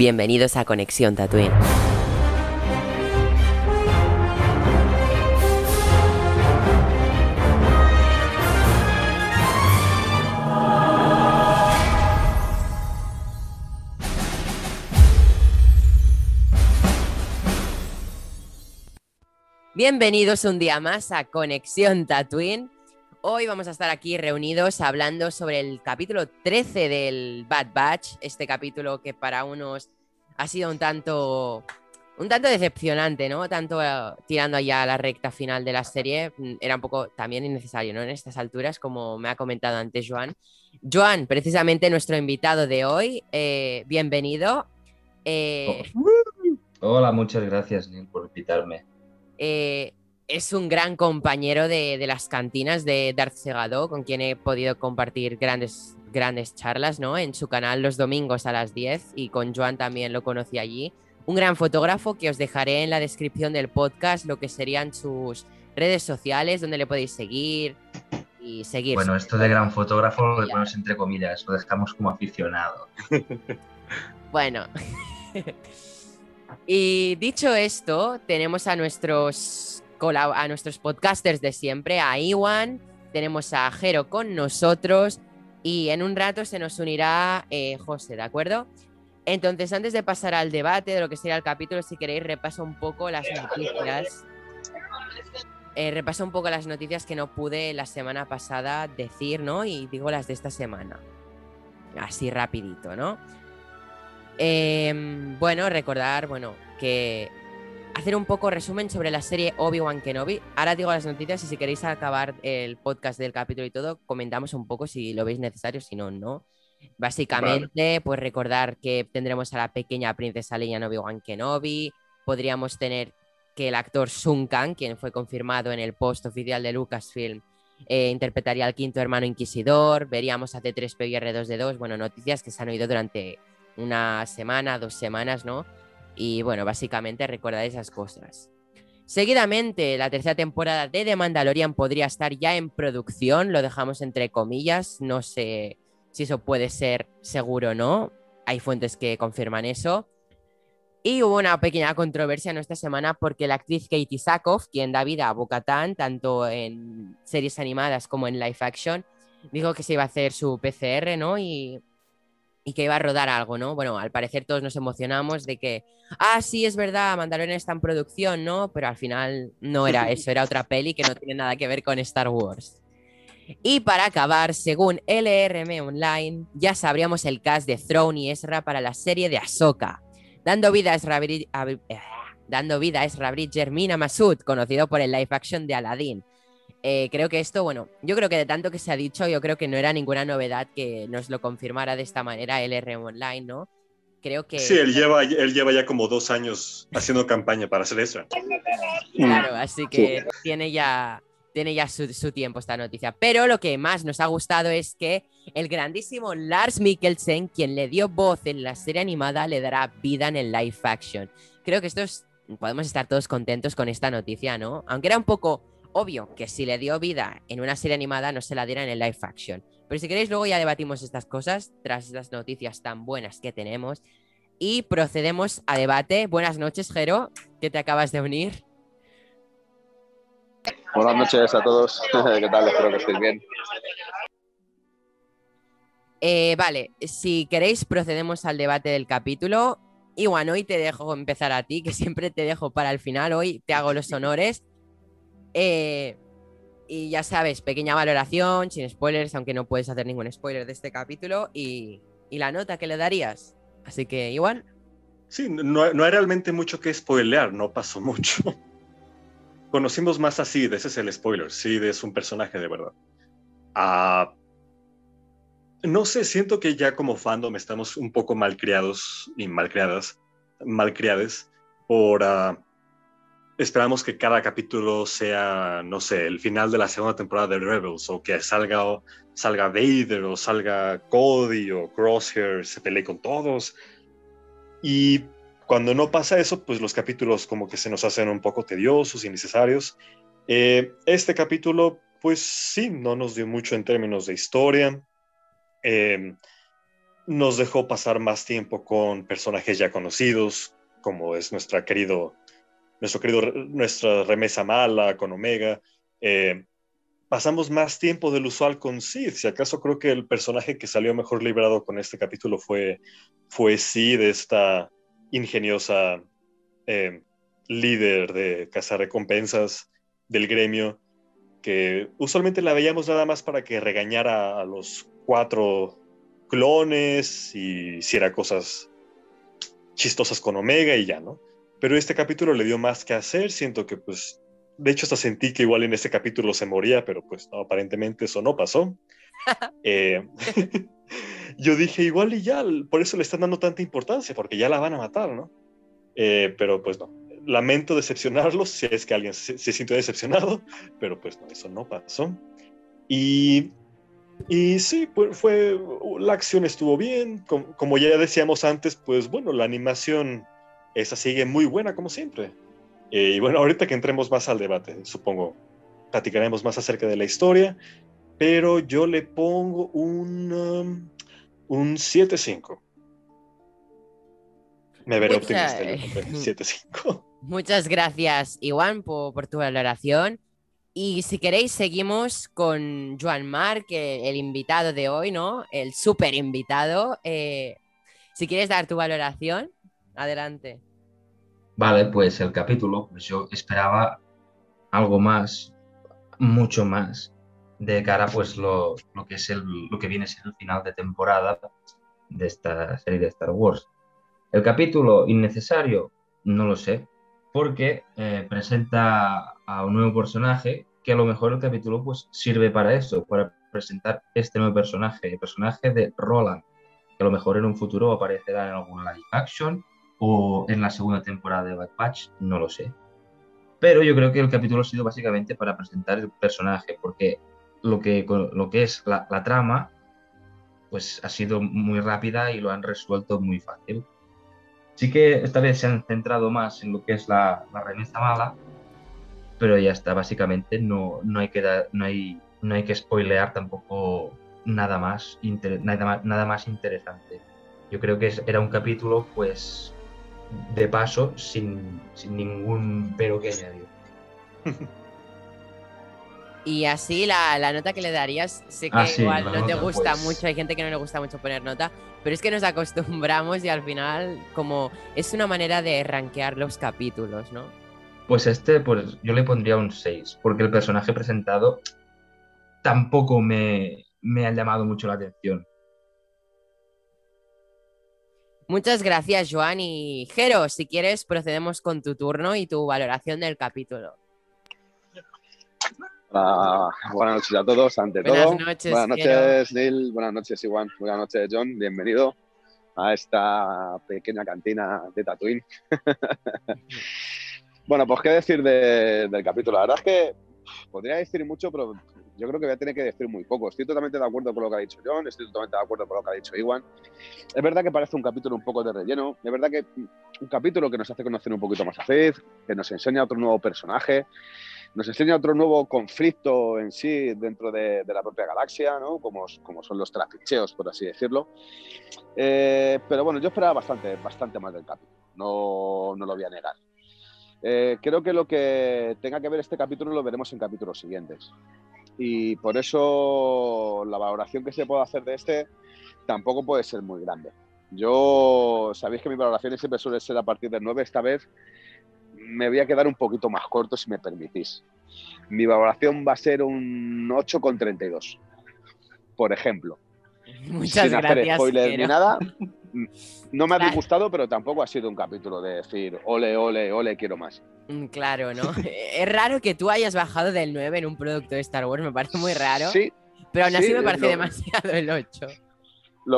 Bienvenidos a Conexión Tatooine. Bienvenidos un día más a Conexión Tatooine. Hoy vamos a estar aquí reunidos hablando sobre el capítulo 13 del Bad Batch, este capítulo que para unos ha sido un tanto un tanto decepcionante, ¿no? Tanto eh, tirando allá a la recta final de la serie, mm, era un poco también innecesario, ¿no? En estas alturas, como me ha comentado antes Joan. Joan, precisamente nuestro invitado de hoy, eh, bienvenido. Eh, Hola, muchas gracias, Neil, por invitarme. Eh, es un gran compañero de, las cantinas de Darth Segado, con quien he podido compartir grandes, grandes charlas, ¿no? En su canal los domingos a las 10 y con Joan también lo conocí allí. Un gran fotógrafo que os dejaré en la descripción del podcast lo que serían sus redes sociales, donde le podéis seguir y seguir. Bueno, esto de gran fotógrafo lo ponemos entre comillas, lo dejamos como aficionado. bueno. Y dicho esto, tenemos a nuestros, a nuestros podcasters de siempre, a Iwan, tenemos a Jero con nosotros y en un rato se nos unirá eh, José, ¿de acuerdo? Entonces, antes de pasar al debate de lo que sería el capítulo, si queréis, repaso un poco las noticias. Eh, repaso un poco las noticias que no pude la semana pasada decir, ¿no? Y digo las de esta semana. Así rapidito, ¿no? Em, bueno, recordar, bueno, que hacer un poco resumen sobre la serie Obi-Wan Kenobi. Ahora digo las noticias y si queréis acabar el podcast del capítulo y todo, comentamos un poco si lo veis necesario, si no, no. Básicamente, pues recordar que tendremos a la pequeña princesa Leia en Obi-Wan Kenobi. Podríamos tener que el actor Sun Kang, quien fue confirmado en el post oficial de Lucasfilm, eh, interpretaría al quinto hermano inquisidor. Veríamos a T3PO y R2D2. Bueno, noticias que se han oído durante una semana, dos semanas, ¿no? Y bueno, básicamente recordar esas cosas. Seguidamente, la tercera temporada de The Mandalorian podría estar ya en producción, lo dejamos entre comillas, no sé si eso puede ser seguro o no, hay fuentes que confirman eso. Y hubo una pequeña controversia en esta semana porque la actriz Katie Sackhoff, quien da vida a Bo-Katan, tanto en series animadas como en live action, dijo que se iba a hacer su PCR, ¿no? Y y que iba a rodar algo, ¿no? Bueno, al parecer todos nos emocionamos de que, ah, sí, es verdad, Mandalorian está en producción, ¿no? Pero al final no era eso, era otra peli que no tiene nada que ver con Star Wars. Y para acabar, según LRM Online, ya sabríamos el cast de Throne y Ezra para la serie de Ahsoka, dando vida a Ezra, dando vida a Ezra Bridger Mina Masud, conocido por el live action de Aladdin. Eh, creo que esto, bueno, yo creo que de tanto que se ha dicho, yo creo que no era ninguna novedad que nos lo confirmara de esta manera LRM Online, ¿no? Creo que... Sí, él lleva, él lleva ya como dos años haciendo campaña para hacer eso. Claro, así que tiene ya, tiene ya su, su, tiempo esta noticia. Pero lo que más nos ha gustado es que el grandísimo Lars Mikkelsen, quien le dio voz en la serie animada, le dará vida en el live action. Creo que esto es, podemos estar todos contentos con esta noticia, ¿no? Aunque era un poco Obvio que si le dio vida en una serie animada no se la diera en el live action. Pero si queréis luego ya debatimos estas cosas tras estas noticias tan buenas que tenemos. Y procedemos a debate. Buenas noches, Jero, que te acabas de unir. Buenas noches a todos. ¿Qué tal? Espero que estéis bien. Eh, vale, si queréis procedemos al debate del capítulo. Y bueno, hoy te dejo empezar a ti, que siempre te dejo para el final. Hoy te hago los honores. Eh, y ya sabes, pequeña valoración, sin spoilers, aunque no puedes hacer ningún spoiler de este capítulo. Y, la nota que le darías. Así que, igual. Sí, no, hay realmente mucho que spoilear, no pasó mucho. Conocimos más así, de ese es el spoiler. Sí, es un personaje de verdad. Ah, no sé, siento que ya como fandom estamos un poco malcriados y malcriadas, malcriades por. Uh, esperamos que cada capítulo sea, no sé, el final de la segunda temporada de Rebels o que salga, salga Vader o salga Cody o Crosshair, se pelee con todos. Y cuando no pasa eso, pues los capítulos como que se nos hacen un poco tediosos, innecesarios. Eh, este capítulo, pues sí, no nos dio mucho en términos de historia. Eh, nos dejó pasar más tiempo con personajes ya conocidos, como es nuestra querido, nuestro querido, nuestra remesa mala con Omega. Eh, pasamos más tiempo del usual con Sid. Si acaso creo que el personaje que salió mejor librado con este capítulo fue, fue Sid, esta ingeniosa eh, líder de cazarrecompensas del gremio, que usualmente la veíamos nada más para que regañara a los cuatro clones y hiciera cosas chistosas con Omega y ya, ¿no? Pero este capítulo le dio más que hacer, siento que pues, de hecho hasta sentí que igual en este capítulo se moría, pero pues aparentemente eso no pasó. Eh, yo dije igual y ya, por eso le están dando tanta importancia, porque ya la van a matar, ¿no? Eh, pero pues no, lamento decepcionarlos si es que alguien se, sintió decepcionado, pero pues no, eso no pasó. Y, y sí, pues fue, la acción estuvo bien, como, ya decíamos antes, pues bueno, la animación esa sigue muy buena como siempre. Eh, y bueno, ahorita que entremos más al debate, supongo, platicaremos más acerca de la historia, pero yo le pongo un, um, un 7-5. Me veré optimista. 7-5. Muchas gracias, Iwan, por, tu valoración. Y si queréis, seguimos con Joan Marc, el, invitado de hoy, ¿no? El súper invitado. Eh, si quieres dar tu valoración, adelante. Vale, pues el capítulo, pues yo esperaba algo más, mucho más, de cara pues lo, lo que es el, lo que viene siendo el final de temporada de esta serie de Star Wars. El capítulo innecesario, no lo sé, porque eh, presenta a un nuevo personaje que a lo mejor el capítulo pues sirve para eso, para presentar este nuevo personaje, el personaje de Roland, que a lo mejor en un futuro aparecerá en alguna live action o en la segunda temporada de Bad Patch, no lo sé. Pero yo creo que el capítulo ha sido básicamente para presentar el personaje, porque lo que, lo que es la, la trama pues ha sido muy rápida y lo han resuelto muy fácil. Sí que esta vez se han centrado más en lo que es la, la remesa mala, pero ya está, básicamente no, no, hay que no, hay, no hay que spoilear tampoco nada más, nada más, nada más interesante. Yo creo que era un capítulo, pues, de paso, sin, sin ningún pero que añadir. Y así la, la, nota que le darías, sé que ah, igual no te gusta pues. mucho, hay gente que no le gusta mucho poner nota, pero es que nos acostumbramos y al final como es una manera de rankear los capítulos, ¿no? Pues este, pues yo le pondría un 6, porque el personaje presentado tampoco me, me ha llamado mucho la atención. Muchas gracias, Joan. Y Jero, si quieres, procedemos con tu turno y tu valoración del capítulo. Ah, buenas noches a todos, ante todo. buenas noches, Neil. Buenas noches, Iwan. Buenas noches, John. Bienvenido a esta pequeña cantina de Tatooine. bueno, pues qué decir del capítulo. La verdad es que podría decir mucho, pero yo creo que voy a tener que decir muy poco. Estoy totalmente de acuerdo con lo que ha dicho John, estoy totalmente de acuerdo con lo que ha dicho Iwan. Es verdad que parece un capítulo un poco de relleno, es verdad que un capítulo que nos hace conocer un poquito más a Fez, que nos enseña otro nuevo personaje, nos enseña otro nuevo conflicto en sí dentro de, la propia galaxia, ¿no? como, son los trapicheos, por así decirlo. Eh, pero bueno, yo esperaba bastante, bastante más del capítulo, no, no lo voy a negar. Eh, creo que lo que tenga que ver este capítulo lo veremos en capítulos siguientes. Y por eso la valoración que se puede hacer de este tampoco puede ser muy grande. Yo, sabéis que mi valoración siempre suele ser a partir del 9, esta vez me voy a quedar un poquito más corto si me permitís. Mi valoración va a ser un 8,32, por ejemplo. Muchas Sin hacer spoilers ni nada. No me ha disgustado, pero tampoco ha sido un capítulo de decir, ole, ole, ole, quiero más. Mm, claro, ¿no? es raro que tú hayas bajado del 9 en un producto de Star Wars, me parece muy raro. Sí. Pero aún así me parece demasiado el 8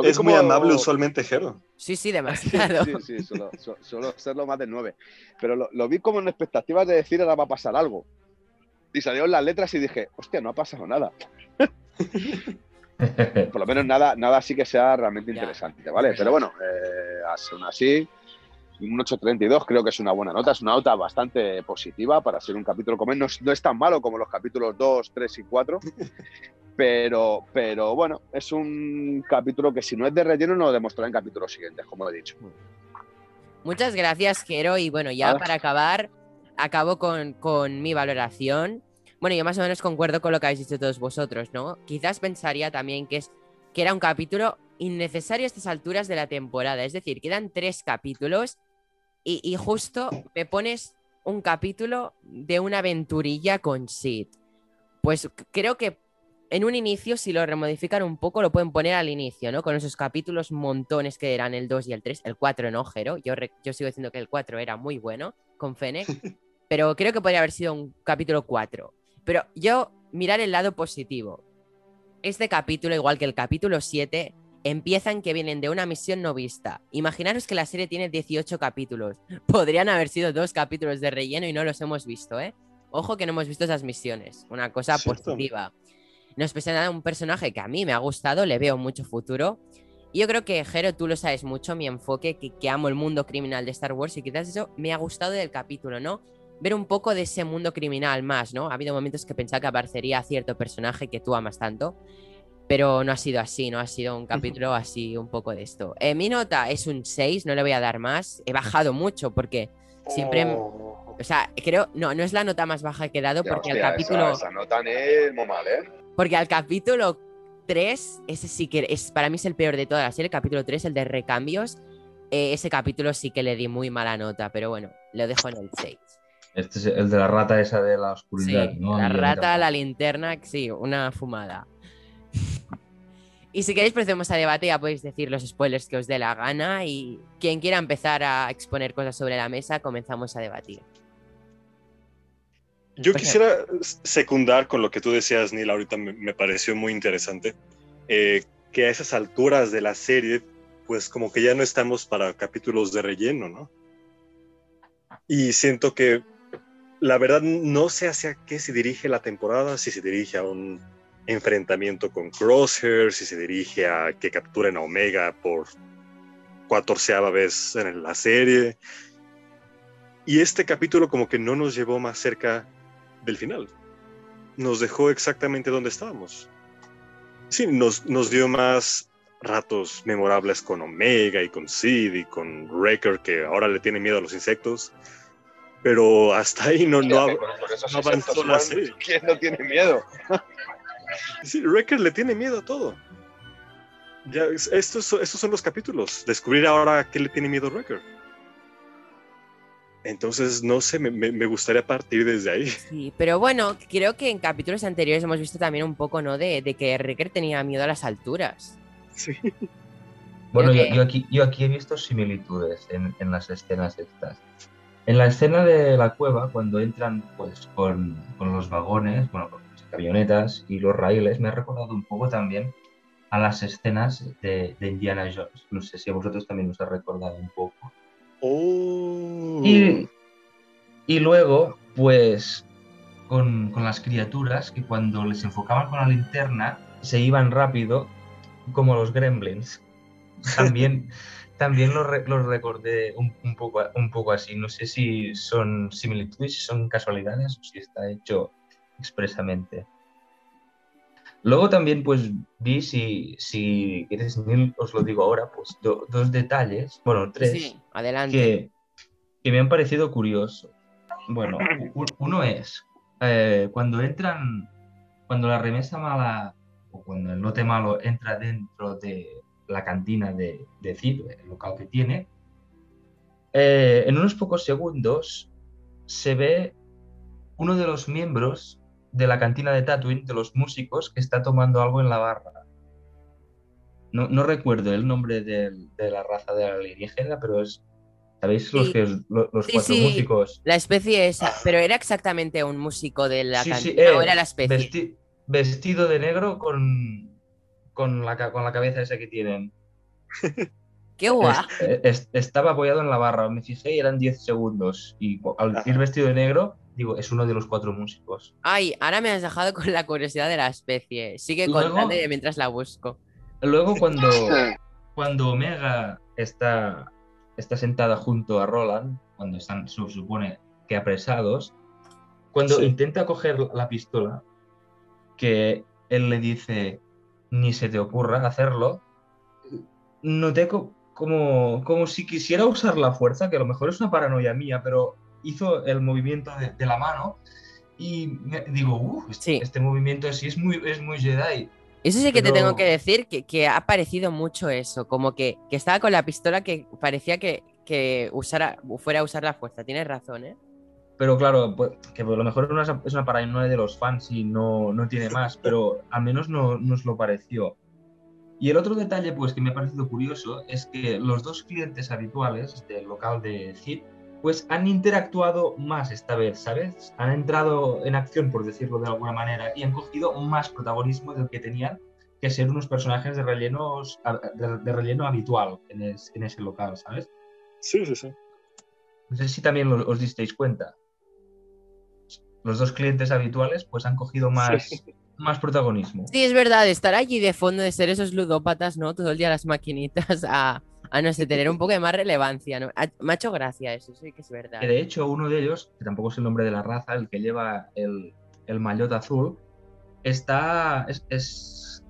es muy amable usualmente, Jero. Sí, sí, demasiado. sí, sí, solo, solo, serlo más de nueve. Pero lo, vi como en expectativas de decir ahora va a pasar algo. Y salieron las letras y dije, hostia, no ha pasado nada. Por lo menos nada, nada así que sea realmente interesante, ¿vale? Pero bueno, eh, aún así, un 8.32 creo que es una buena nota, es una nota bastante positiva para ser un capítulo como no, no es tan malo como los capítulos 2, 3 y 4. Pero, pero bueno, es un capítulo que si no es de relleno, no lo demostrará en capítulos siguientes, como he dicho. Muchas gracias, Jero. Y bueno, ya para acabar, acabo con, con mi valoración. Bueno, yo más o menos concuerdo con lo que habéis dicho todos vosotros, ¿no? Quizás pensaría también que, es, que era un capítulo innecesario a estas alturas de la temporada. Es decir, quedan tres capítulos y, y justo me pones un capítulo de una aventurilla con Sid. Pues creo que en un inicio, si lo remodifican un poco, lo pueden poner al inicio, ¿no? Con esos capítulos montones que eran el 2 y el 3, el 4 no, Jero. Yo, yo sigo diciendo que el 4 era muy bueno con Fennec, pero creo que podría haber sido un capítulo 4. Pero yo, mirar el lado positivo. Este capítulo, igual que el capítulo 7, empiezan que vienen de una misión no vista. Imaginaros que la serie tiene 18 capítulos. Podrían haber sido dos capítulos de relleno y no los hemos visto, ¿eh? Ojo que no hemos visto esas misiones. Una cosa positiva. Nos presenta un personaje que a mí me ha gustado, le veo mucho futuro. Y yo creo que, Jero, tú lo sabes mucho, mi enfoque, que, que amo el mundo criminal de Star Wars y quizás eso me ha gustado del capítulo, ¿no? Ver un poco de ese mundo criminal más, ¿no? Ha habido momentos que pensaba que aparecería cierto personaje que tú amas tanto, pero no ha sido así, ¿no? Ha sido un capítulo así, un poco de esto. Eh, mi nota es un 6, no le voy a dar más. He bajado mucho porque siempre... Oh. O sea, creo, no, no es la nota más baja que he dado porque el capítulo... Esa, esa nota es muy mal, ¿eh? Porque al capítulo 3, ese sí que es, para mí es el peor de toda la serie, el capítulo 3, el de recambios, eh, ese capítulo sí que le di muy mala nota, pero bueno, lo dejo en el 6. Este es el de la rata esa de la oscuridad, Sí, ¿no? la rata, la linterna, sí, una fumada. y si queréis procedemos a debate, ya podéis decir los spoilers que os dé la gana y quien quiera empezar a exponer cosas sobre la mesa, comenzamos a debatir. Yo Oye. quisiera secundar con lo que tú decías, Neil, ahorita me, me pareció muy interesante, eh, que a esas alturas de la serie, pues como que ya no estamos para capítulos de relleno, ¿no? Y siento que la verdad no sé hacia qué se dirige la temporada, si se dirige a un enfrentamiento con Crosshair, si se dirige a que capturen a Omega por cuatorceava vez en la serie. Y este capítulo como que no nos llevó más cerca del final. Nos dejó exactamente donde estábamos. Sí, nos, nos dio más ratos memorables con Omega y con Sid y con Wrecker, que ahora le tiene miedo a los insectos. Pero hasta ahí no, no, con- no avanzó la serie. ¿Quién no tiene miedo? Sí, Wrecker le tiene miedo a todo. Ya, es- estos, estos son los capítulos. Descubrir ahora a qué le tiene miedo Wrecker. Entonces, no sé, me, me- me gustaría partir desde ahí. Sí, pero bueno, creo que en capítulos anteriores hemos visto también un poco, ¿no? De, de que Riker tenía miedo a las alturas. Sí. Bueno, yo, que- yo aquí, yo aquí he visto similitudes en, en las escenas estas. En la escena de la cueva, cuando entran pues, con, con los vagones, bueno, con las camionetas y los raíles, me ha recordado un poco también a las escenas de, de Indiana Jones. No sé si a vosotros también os ha recordado un poco. Oh. Y, y luego, pues, con, con las criaturas que cuando les enfocaban con la linterna se iban rápido, como los gremlins. También, también los, re- los recordé un, un poco, un poco así. No sé si son similitudes, si son casualidades o si está hecho expresamente. Luego también, pues, vi, si, si quieres, Neil, os lo digo ahora, pues, do- dos detalles, bueno, tres Sí, adelante. que, que me han parecido curiosos. Bueno, uno es eh, cuando entran, cuando la remesa mala o cuando el lote malo entra dentro de la cantina de, de Cid, el local que tiene, eh, en unos pocos segundos se ve uno de los miembros de la cantina de Tatooine, de los músicos, que está tomando algo en la barra. No, no recuerdo el nombre de la raza de la alienígena, pero es. ¿Sabéis los, Sí. que, lo- los Sí, cuatro sí. músicos? La especie esa, pero era exactamente un músico de la Sí, sí, cantina, eh, o era la especie. vesti- vestido de negro con, con, la, con la cabeza esa que tienen. Qué guay. Es- es- estaba apoyado en la barra, me fijé y eran 10 segundos. Y al decir Ajá. vestido de negro, digo, es uno de los cuatro músicos. Ay, ahora me has dejado con la curiosidad de la especie. Sigue contando mientras la busco. Luego, cuando, cuando Omega está, está sentada junto a Roland, cuando están, se supone que apresados, cuando Sí. intenta coger la pistola, que él le dice, ni se te ocurra hacerlo, noté como, como si quisiera usar la fuerza, que a lo mejor es una paranoia mía, pero hizo el movimiento de, la mano y digo, uff, este, este, movimiento sí es muy, es muy Jedi. Eso sí que te tengo que decir, que, que, ha parecido mucho eso, como que, que estaba con la pistola que parecía que, que usara, fuera a usar la fuerza. Tienes razón, ¿eh? Pero claro, pues, que a lo mejor es una paranoia de los fans y no, no tiene más, pero al menos no nos lo pareció. Y el otro detalle pues que me ha parecido curioso es que los dos clientes habituales del local de Cid pues han interactuado más esta vez, ¿sabes? Han entrado en acción, por decirlo de alguna manera, y han cogido más protagonismo del que tenían que ser unos personajes de, rellenos, de, relleno habitual en, en, ese local, ¿sabes? Sí, sí, sí. No sé si también os disteis cuenta. Los dos clientes habituales pues han cogido más, más protagonismo. Sí, es verdad, estar allí de fondo, de ser esos ludópatas, ¿no? Todo el día las maquinitas a a no sé, tener un poco de más relevancia, ¿no? Me ha hecho gracia eso, sí que es verdad. de hecho, uno de ellos, que tampoco es el nombre de la raza, el que lleva el, el maillot azul, está. Es, es,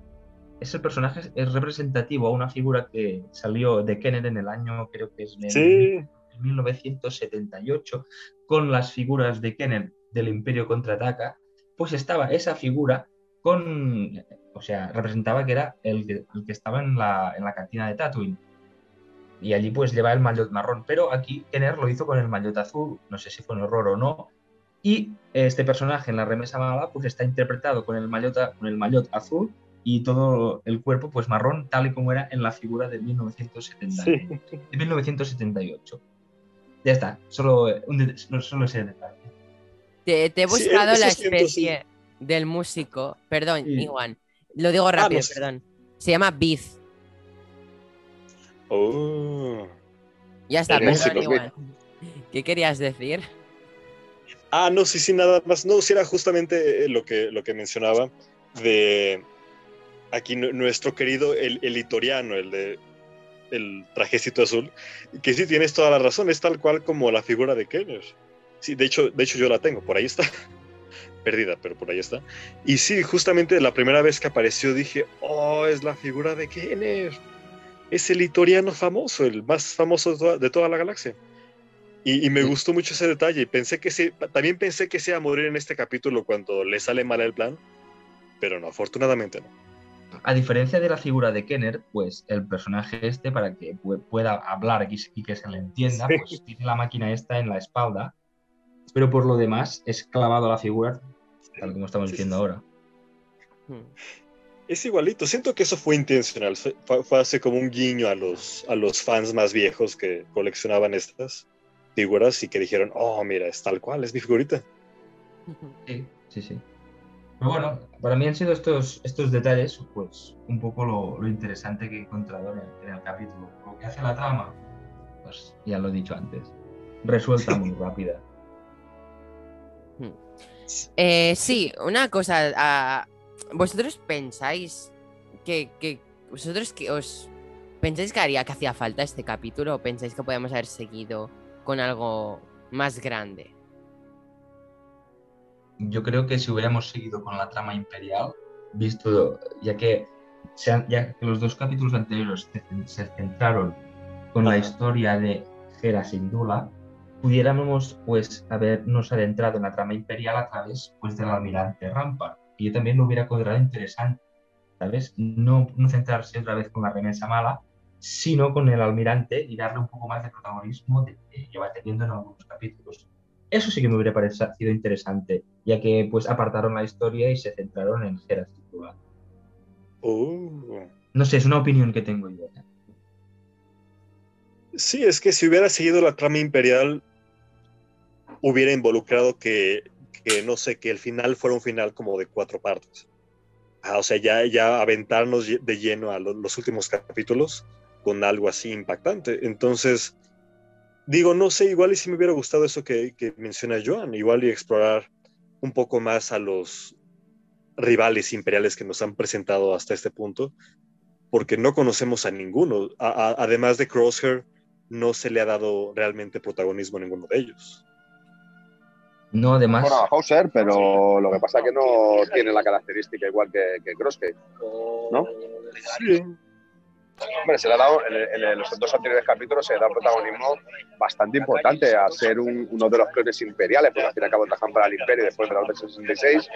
el personaje, es representativo a una figura que salió de Kenner en el año, creo que es en 1978, con las figuras de Kenner del Imperio contraataca. Pues estaba esa figura con. O sea, representaba que era el, el que estaba en la, en la cantina de Tatooine y allí pues lleva el maillot marrón, pero aquí Kenner lo hizo con el maillot azul, no sé si fue un error o no, y este personaje en la remesa mala pues está interpretado con el maillot, con el maillot azul y todo el cuerpo pues marrón tal y como era en la figura de, 1970, de 1978. Ya está, solo, un, solo ese detalle. Te, he buscado la especie del músico, perdón, Iwan, lo digo rápido, perdón. Se llama Biz Oh. Ya está, perdón, igual. ¿Qué querías decir? Ah, no, sí, sí, nada más. No, sí era justamente eh, lo que, lo que mencionaba de aquí nuestro querido el, el Itoriano, el de el trajecito azul, que sí tienes toda la razón, es tal cual como la figura de Kenner. Sí, de hecho, de hecho yo la tengo, por ahí está. Perdida, pero por ahí está. Y sí, justamente la primera vez que apareció dije, oh, es la figura de Kenner es el litoriano famoso, el más famoso de toda, la galaxia. Y, me gustó mucho ese detalle. Pensé que sí, también pensé que se iba a morir en este capítulo cuando le sale mal el plan, pero no, afortunadamente no. A diferencia de la figura de Kenner, pues el personaje este, para que pueda hablar y que se le entienda, pues tiene la máquina esta en la espalda, pero por lo demás es clavado a la figura, tal como estamos diciendo ahora. Hmm. Es igualito, siento que eso fue intencional, fue, hace como un guiño a los, a los fans más viejos que coleccionaban estas figuras y que dijeron, oh, mira, es tal cual, es mi figurita. Sí, sí, sí. Pero bueno, para mí han sido estos, estos detalles, pues, un poco lo, interesante que he encontrado en el, capítulo. Lo que hace la trama, pues ya lo he dicho antes, resuelta muy rápida. Hmm. Eh, sí, una cosa, ¿Vosotros pensáis que, vosotros que os pensáis que haría que hacía falta este capítulo o pensáis que podemos haber seguido con algo más grande? Yo creo que si hubiéramos seguido con la trama imperial, visto ya que, ya los dos capítulos anteriores se, centraron con la historia de Hera Sindula, pudiéramos pues habernos adentrado en la trama imperial a través pues del almirante Rampart y yo también lo hubiera considerado interesante, ¿sabes? No, no centrarse otra vez con la remesa mala, sino con el almirante y darle un poco más de protagonismo de que lleva teniendo en algunos capítulos. Eso sí que me hubiera parecido interesante, ya que pues apartaron la historia y se centraron en Geras oh. No sé, es una opinión que tengo yo. ¿eh? Sí, es que si hubiera seguido la trama imperial, hubiera involucrado que que no sé, que el final fuera un final como de cuatro partes. Ah, o sea, ya, ya aventarnos de lleno a los, últimos capítulos con algo así impactante. Entonces, digo, no sé, igual y si me hubiera gustado eso que, que menciona Joan, igual y explorar un poco más a los rivales imperiales que nos han presentado hasta este punto, porque no conocemos a ninguno. además de Crosshair, no se le ha dado realmente protagonismo a ninguno de ellos. No, además. Bueno, Hauser, pero lo que pasa es que no tiene la característica igual que, que Crosshair, ¿no? Sí. Hombre, se le ha dado, en, en los dos anteriores capítulos se le da un protagonismo bastante importante a ser un- uno de los clones imperiales, porque al fin y al cabo trabajan para el Imperio después de la Orden 66,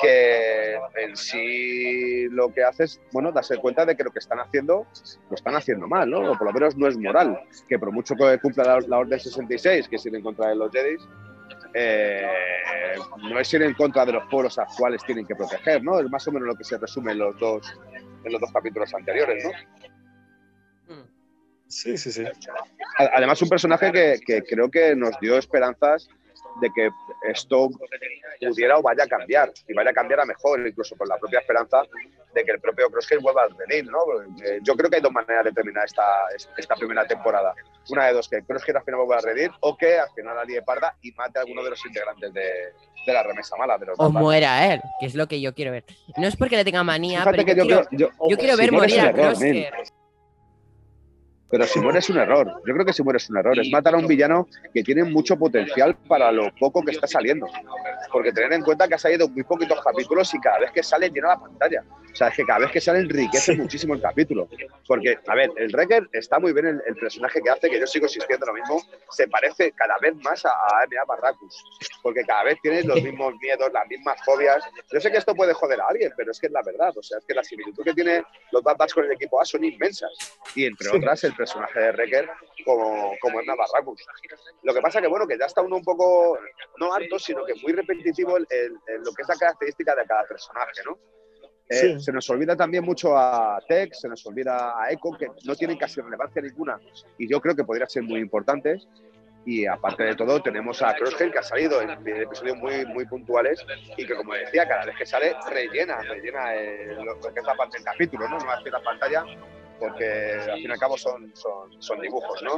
que en sí lo que hace es, bueno, darse cuenta de que lo que están haciendo lo están haciendo mal, ¿no? O por lo menos no es moral, que por mucho que cumpla la, la Orden 66, que es ir en contra de los Jedi, eh, no es ir en contra de los pueblos a los cuales tienen que proteger, ¿no? Es más o menos lo que se resume en los dos, en los dos capítulos anteriores, ¿no? Sí, sí, sí. Además, un personaje que, que creo que nos dio esperanzas de que esto pudiera o vaya a cambiar, y vaya a cambiar a mejor, incluso con la propia esperanza de que el propio Crosshair vuelva al redil, ¿no? Porque Yo creo que hay dos maneras de terminar esta, esta primera temporada. Una de dos, que Crosshair al final vuelva al redil o que al final líe parda y mate a alguno de los integrantes de, de la remesa mala. De los O Batch. muera él, que es lo que yo quiero ver. No es porque le tenga manía, Fíjate pero yo, yo, quiero, creo- yo- yo quiero si ver morir a. Crosshair. Pero si muere es un error. Yo creo que si muere es un error. Es matar a un villano que tiene mucho potencial para lo poco que está saliendo. Porque tener en cuenta que ha salido muy poquitos capítulos y cada vez que sale llena la pantalla. O sea, es que cada vez que sale enriquece Sí. muchísimo el capítulo. Porque, a ver, el Wrecker está muy bien el, el personaje que hace, que yo sigo insistiendo lo mismo, se parece cada vez más a, a M.A. Barracus. Porque cada vez tiene los mismos miedos, las mismas fobias. Yo sé que esto puede joder a alguien, pero es que es la verdad. O sea, es que la similitud que tiene los Bad Batch con el equipo A son inmensas. Y entre otras, el personaje de Wrecker como, como es Barracus. Lo que pasa que, bueno, que ya está uno un poco, no harto, sino que muy repetitivo el- el- lo que es la característica de cada personaje, ¿no? Eh, Sí. Se nos olvida también mucho a Tech, se nos olvida a Echo, que no tienen casi relevancia ninguna y yo creo que podrían ser muy importantes. Y aparte de todo, tenemos a Crosshair que ha salido en, en episodios muy, muy puntuales y que, como decía, cada vez que sale, rellena, rellena eh, lo que es la parte del capítulo, ¿no? No hace la pantalla, porque al fin y al cabo son, son, son dibujos, ¿no?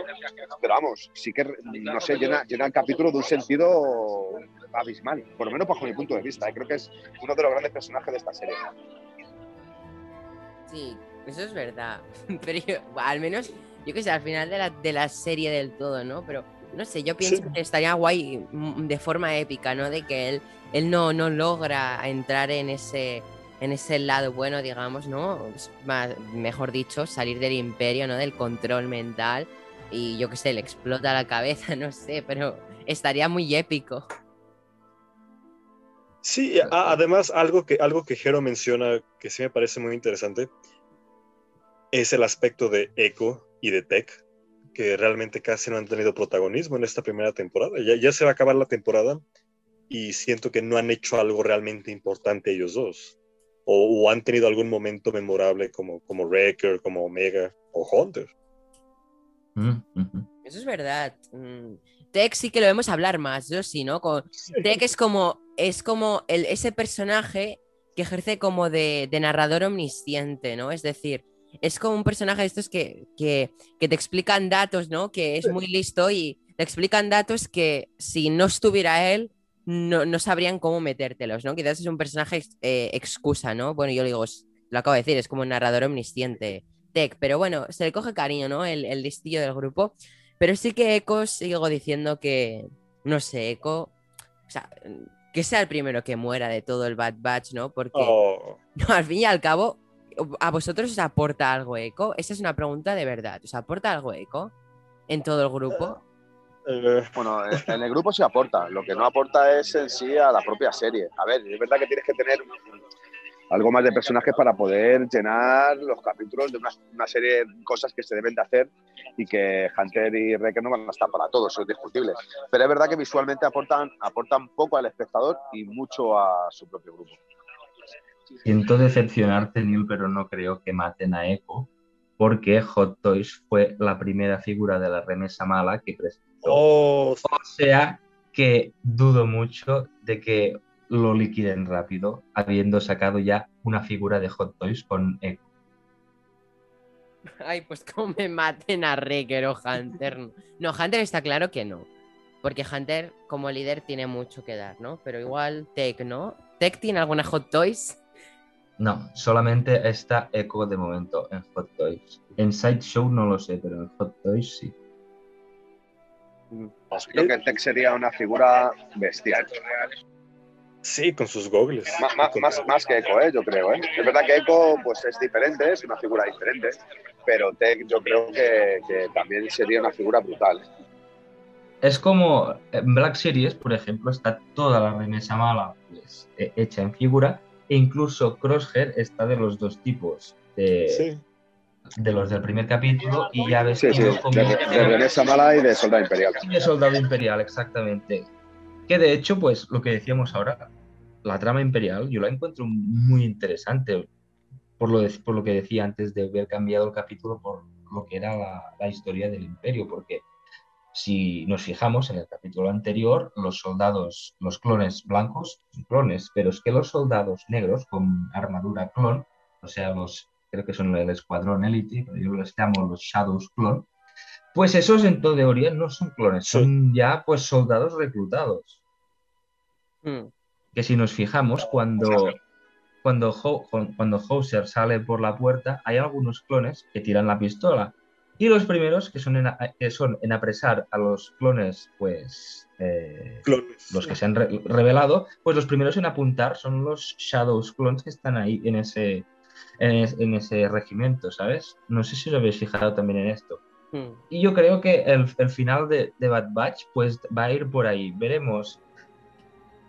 Pero vamos, sí que, no sé, llena, llena el capítulo de un sentido abismal, por lo menos bajo mi punto de vista. y Creo que es uno de los grandes personajes de esta serie. Sí, eso es verdad. Pero yo- al menos, yo que sé, al final de la, de la serie del todo, ¿no? Pero no sé, yo pienso Sí. que estaría guay mm, de forma épica, ¿no? De que él, él no, no logra entrar en ese, en ese lado bueno, digamos, ¿no? Más- mejor dicho, salir del imperio, ¿no? Del control mental. Y yo que sé, le explota la cabeza, no sé, pero estaría muy épico. Sí, además algo que, algo que Jero menciona que sí me parece muy interesante es el aspecto de Echo y de Tech, que realmente casi no han tenido protagonismo en esta primera temporada. Ya, ya se va a acabar la temporada y siento que no han hecho algo realmente importante ellos dos. O, o han tenido algún momento memorable como, como Wrecker, como Omega o Hunter. Mm. Eso es verdad. Mm, Tech sí que lo vemos hablar más, yo sí, ¿no? Con, Tech es como, es como el, ese personaje que ejerce como de, de narrador omnisciente, ¿no? Es decir, es como un personaje de estos que, que, que te explican datos, ¿no? Que es muy listo y te explican datos que si no estuviera él, no, no sabrían cómo metértelos, ¿no? Quizás es un personaje eh, excusa, ¿no? Bueno, yo lo digo, lo acabo de decir, es como un narrador omnisciente, Tech, pero bueno, se le coge cariño, ¿no? El, el listillo del grupo. Pero sí que Echo sigo diciendo que, no sé, Echo, o sea, que sea el primero que muera de todo el Bad Batch, ¿no? Porque Oh, no, al fin y al cabo, ¿a vosotros os aporta algo Echo? Esa es una pregunta de verdad. ¿Os aporta algo Echo en todo el grupo? Eh, Bueno, en el grupo sí aporta, lo que no aporta es en sí a la propia serie. A ver, es verdad que tienes que tener algo más de personajes para poder llenar los capítulos de una, una serie de cosas que se deben de hacer y que Hunter y Wrecker no van a estar para todos, eso es discutible. Pero es verdad que visualmente aportan, aportan poco al espectador y mucho a su propio grupo. Siento decepcionarte, Neil, pero no creo que maten a Echo, porque Hot Toys fue la primera figura de la remesa mala que presentó. Oh, O sea que dudo mucho de que lo liquiden rápido, habiendo sacado ya una figura de Hot Toys con Echo. Ay, pues como me maten a Wrecker o Hunter. No, Hunter está claro que no. Porque Hunter, como líder, tiene mucho que dar, ¿no? Pero igual Tech, ¿no? ¿Tech tiene alguna Hot Toys? No, solamente está Echo de momento en Hot Toys. En Sideshow no lo sé, pero en Hot Toys sí. Creo que Tech sería una figura bestial. Sí, con sus gogles. Más, más, más, más que Echo, ¿eh? yo creo. ¿eh? Es verdad que Echo pues, es diferente, es una figura diferente, pero Tech yo creo que, que también sería una figura brutal. Es como en Black Series, por ejemplo, está toda la remesa mala pues, he- hecha en figura, e incluso Crosshair está de los dos tipos, de, Sí. De los del primer capítulo y ya ves Sí, sí, como de, de y de Soldado Imperial. y de Soldado Imperial, exactamente. Que de hecho, pues lo que decíamos ahora, la trama imperial, yo la encuentro muy interesante, por lo, de- por lo que decía antes de haber cambiado el capítulo por lo que era la, la historia del imperio, porque si nos fijamos en el capítulo anterior, los soldados, los clones blancos, son clones, pero es que los soldados negros con armadura clon, o sea, los creo que son el escuadrón élite, pero yo les llamo los Shadows clon, pues esos en teoría no son clones, Sí. son ya pues soldados reclutados. Mm. Que si nos fijamos, cuando, cuando, Ho- cuando Hauser sale por la puerta, hay algunos clones que tiran la pistola. Y los primeros que son en, que son en apresar a los clones, pues eh, Clones. los que se han re- revelado, pues los primeros en apuntar son los Shadows clones que están ahí en ese, en, es- en ese regimiento, ¿sabes? No sé si os habéis fijado también en esto. Mm. Y yo creo que el, el final de, de Bad Batch pues va a ir por ahí. Veremos,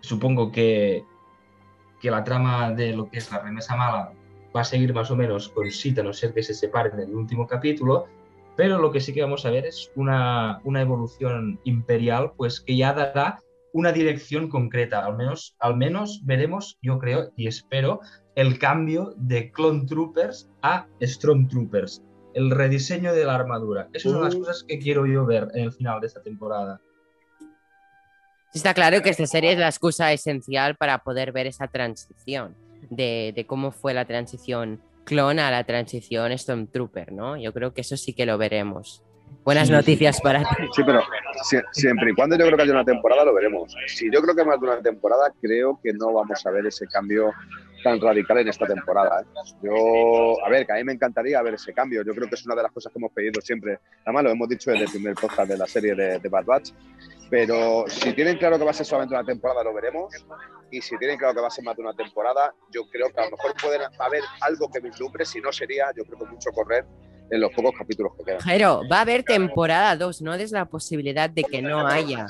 supongo que, que la trama de lo que es la remesa mala va a seguir más o menos con Sita, a no ser que se separen en el último capítulo, pero lo que sí que vamos a ver es una, una evolución imperial pues que ya dará una dirección concreta. Al menos, al menos veremos, yo creo y espero, el cambio de Clone Troopers a Stormtroopers el rediseño de la armadura. Esas son las Uh. cosas que quiero yo ver en el final de esta temporada. Está claro que esta serie es la excusa esencial para poder ver esa transición de, de cómo fue la transición clon a la transición Stormtrooper, ¿no? Yo creo que eso sí que lo veremos. Buenas Sí, noticias para ti. Sí, pero sie- siempre y cuando yo creo que haya una temporada lo veremos. Si yo creo que más de una temporada, creo que no vamos a ver ese cambio tan radical en esta temporada. ¿eh? Yo, a ver, que a mí me encantaría ver ese cambio. Yo creo que es una de las cosas que hemos pedido siempre. Además, lo hemos dicho desde el primer podcast de la serie de, de Bad Batch. Pero si tienen claro que va a ser solamente una temporada, lo veremos. Y si tienen claro que va a ser más de una temporada, yo creo que a lo mejor pueden haber algo que vislumbre. Si no sería, yo creo que mucho correr en los pocos capítulos que quedan. Pero va a haber temporada 2, no des la posibilidad de que no haya.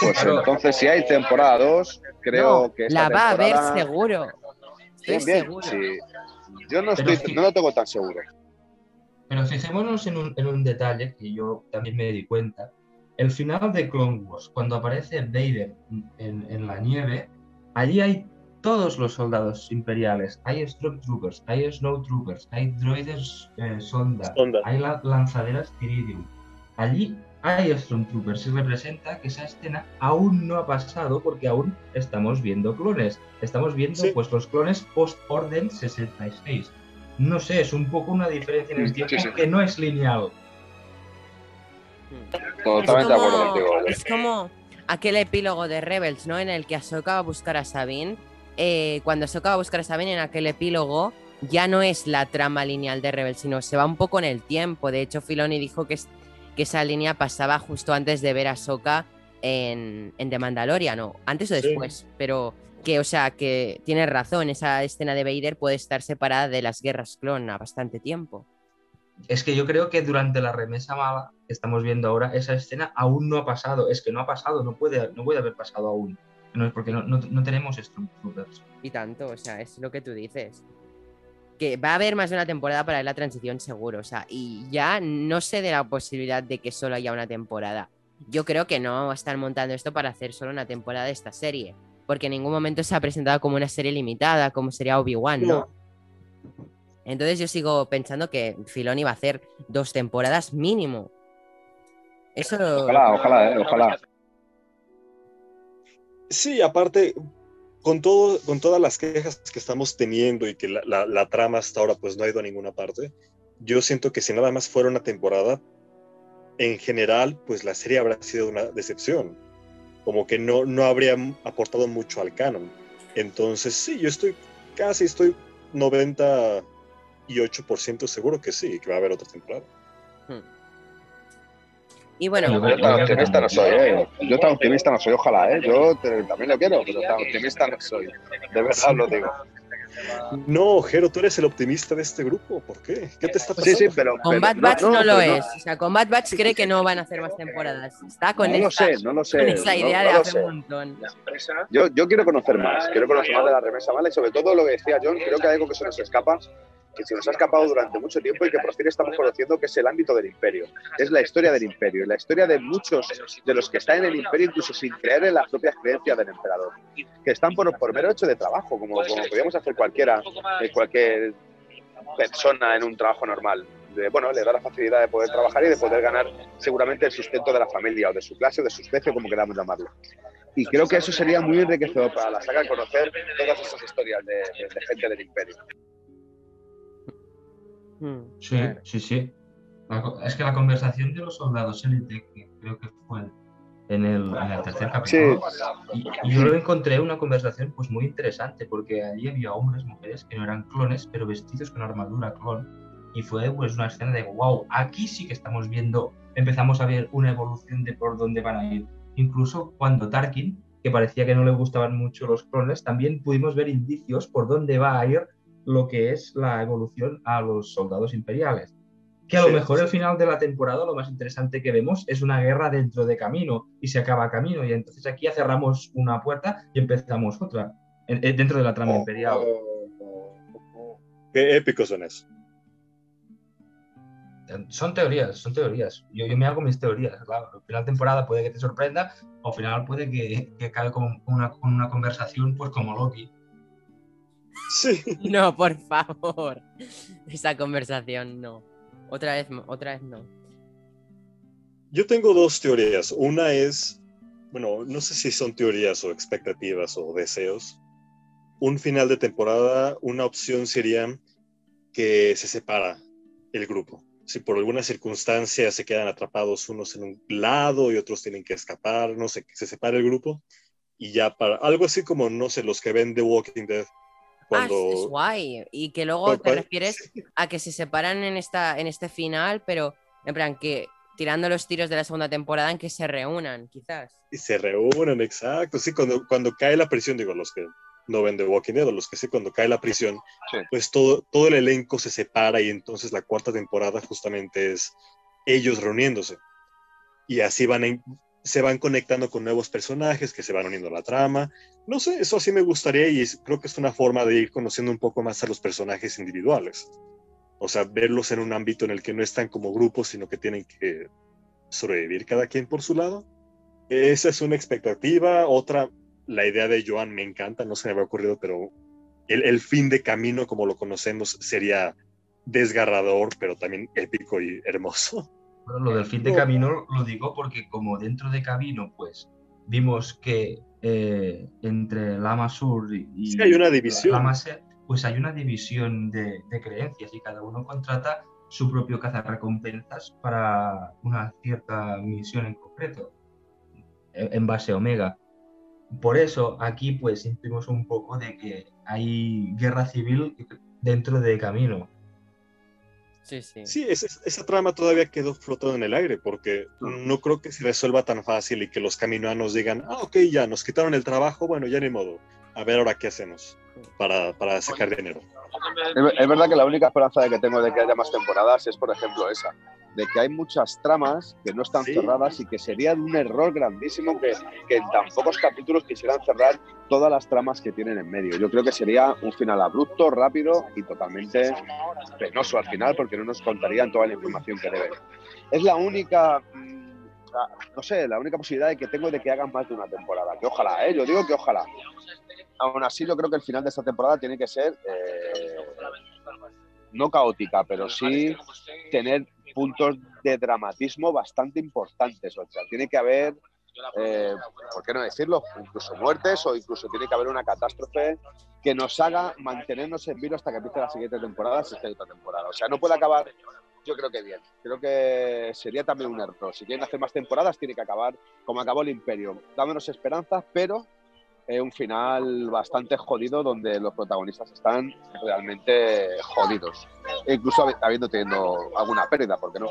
Pues entonces, si hay temporada 2, creo No, que esta la va a haber seguro. Estoy Bien, bien, seguro. sí. Yo no, estoy, no lo tengo tan seguro. Pero fijémonos en un, en un detalle que yo también me di cuenta. El final de Clone Wars, cuando aparece Vader en, en la nieve, allí hay todos los soldados imperiales. Hay Stormtroopers, hay Snowtroopers, hay droides eh, sonda, Sonda. hay la- lanzaderas Tiridium. Allí hay Stormtroopers y representa que esa escena aún no ha pasado porque aún estamos viendo clones. Estamos viendo Sí. pues los clones post-Orden 66. No sé, es un poco una diferencia en el Sí, tiempo sí. que no es lineal. Totalmente de acuerdo contigo. Es como aquel epílogo de Rebels, ¿no? En el que Ahsoka va a buscar a Sabine. Eh, cuando Ahsoka va a buscar a Sabine en aquel epílogo, ya no es la trama lineal de Rebels, sino se va un poco en el tiempo. De hecho, Filoni dijo que, es- que esa línea pasaba justo antes de ver a Ahsoka en, en The Mandalorian, ¿no? Antes o Sí. después, pero que, o sea, que tienes razón, esa escena de Vader puede estar separada de las guerras clon a bastante tiempo. Es que yo creo que durante la remesa mala que estamos viendo ahora, esa escena aún no ha pasado. Es que no ha pasado, no puede, no puede haber pasado aún. No, porque no, no- no tenemos Stormtroopers. Y tanto, o sea, es lo que tú dices. Que va a haber más de una temporada para la transición seguro, o sea, y ya no sé de la posibilidad de que solo haya una temporada. Yo creo que no están montando esto para hacer solo una temporada de esta serie, porque en ningún momento se ha presentado como una serie limitada, como sería Obi-Wan, ¿no? Entonces yo sigo pensando que Filoni va a hacer dos temporadas mínimo. Eso Ojalá, ojalá, eh, ojalá. Sí, aparte, con, todo, con todas las quejas que estamos teniendo y que la, trama hasta ahora pues no ha ido a ninguna parte, yo siento que si nada más fuera una temporada, en general, pues la serie habrá sido una decepción. Como que no, no habría aportado mucho al canon. Entonces, sí, yo estoy casi, estoy 98% seguro que sí, que va a haber otra temporada. Y bueno, yo, tan optimista no soy, ¿eh? Yo tan optimista no soy, ojalá, ¿eh? Yo también lo quiero, pero tan optimista no soy. De verdad lo digo. No, Jero, tú eres el optimista de este grupo. ¿Por qué? ¿Qué te está pasando? Sí, sí, pero. Combat Batch no, lo es. O sea, Combat Batch cree que no van a hacer más temporadas. Está con, no esta, lo sé, no lo sé. con esa idea de hacer un montón. Yo, yo quiero conocer más. Quiero conocer más de la remesa mala y sobre todo lo que decía John, creo que hay algo que se nos escapa que se nos ha escapado durante mucho tiempo y que por fin estamos conociendo, que es el ámbito del imperio. Es la historia del imperio la historia de muchos de los que están en el imperio, incluso sin creer en las propias creencias del emperador, que están por, por mero hecho de trabajo, como, como podríamos hacer cualquiera, eh, cualquier persona en un trabajo normal. Bueno, le da la facilidad de poder trabajar y de poder ganar seguramente el sustento de la familia o de su clase o de su especie, como queramos llamarlo. Y creo que eso sería muy enriquecedor para la saga conocer todas esas historias de gente del imperio. Sí, sí, sí. Es que la conversación de los soldados élite, que creo que fue en el, en el tercer capítulo, sí. y, y, yo lo encontré una conversación pues muy interesante, porque allí había hombres, mujeres que no eran clones, pero vestidos con armadura clon, y fue pues una escena de wow, aquí sí que estamos viendo, empezamos a ver una evolución de por dónde van a ir. Incluso cuando Tarkin, que parecía que no le gustaban mucho los clones, también pudimos ver indicios por dónde va a ir lo que es la evolución a los soldados imperiales. Que a lo sí, mejor sí. el final de la temporada lo más interesante que vemos es una guerra dentro de camino y se acaba camino y entonces aquí cerramos una puerta y empezamos otra dentro de la trama oh, imperial. Oh, oh, Qué épicos son eso. Son teorías, son teorías. Yo, yo me hago mis teorías. Claro, al final de temporada puede que te sorprenda o al final puede que, que acabe con una, con una conversación pues como Loki. Sí. No, por favor. Esa conversación no. Otra vez, otra vez no. Yo tengo dos teorías. Una es, bueno, no sé si son teorías o expectativas o deseos. Un final de temporada, una opción sería que se separa el grupo. Si por alguna circunstancia se quedan atrapados unos en un lado y otros tienen que escapar, no sé, que se separe el grupo y ya para algo así como, no sé, los que ven The Walking Dead, cuando... Ah, es guay. Y que luego te refieres a que se separan en, esta, en este final, pero en plan que tirando los tiros de la segunda temporada en que se reúnan, quizás. Y se reúnan, exacto. Sí, cuando, cuando cae la prisión, digo, los que no ven de Walking Dead, o los que sí, cuando cae la prisión, sí. pues todo, todo el elenco se separa y entonces la cuarta temporada justamente es ellos reuniéndose. Y así van en, se van conectando con nuevos personajes que se van uniendo a la trama. No sé, eso sí me gustaría y creo que es una forma de ir conociendo un poco más a los personajes individuales. O sea, verlos en un ámbito en el que no están como grupos, sino que tienen que sobrevivir cada quien por su lado. Esa es una expectativa. Otra, la idea de Joan me encanta, no se me había ocurrido, pero el, el fin de camino como lo conocemos sería desgarrador, pero también épico y hermoso. Bueno, lo del fin de camino lo digo porque como dentro de camino, pues vimos que eh, entre Lama Sur y sí, hay una división. Lama Ser, pues hay una división de, de, creencias y cada uno contrata su propio cazarrecompensas para una cierta misión en concreto, en base a Omega. Por eso aquí pues sentimos un poco de que hay guerra civil dentro de camino. Sí, sí. sí esa, esa, trama todavía quedó flotando en el aire porque no creo que se resuelva tan fácil y que los caminoanos digan, ah, ok, ya nos quitaron el trabajo, bueno, ya ni modo. A ver ahora qué hacemos para, para sacar dinero. Es, es, verdad que la única esperanza de que tengo de que haya más temporadas es, por ejemplo, esa, de que hay muchas tramas que no están sí. cerradas y que sería un error grandísimo que, que, en tan pocos capítulos quisieran cerrar todas las tramas que tienen en medio. Yo creo que sería un final abrupto, rápido y totalmente penoso al final porque no nos contarían toda la información que deben. Es la única, mm, no sé, la única posibilidad de que tengo de que hagan más de una temporada. Que ojalá, ¿eh? yo digo que ojalá. Aún así, yo creo que el final de esta temporada tiene que ser eh, no caótica, pero sí tener puntos de dramatismo bastante importantes. O sea, tiene que haber, eh, ¿por qué no decirlo? Incluso muertes o incluso tiene que haber una catástrofe que nos haga mantenernos en vilo hasta que empiece la siguiente temporada, otra temporada. O sea, no puede acabar, yo creo que bien. Creo que sería también un error. Si quieren hacer más temporadas, tiene que acabar como acabó el Imperio, dándonos esperanzas, pero eh, un final bastante jodido donde los protagonistas están realmente jodidos. E incluso habiendo tenido alguna pérdida, ¿por qué no?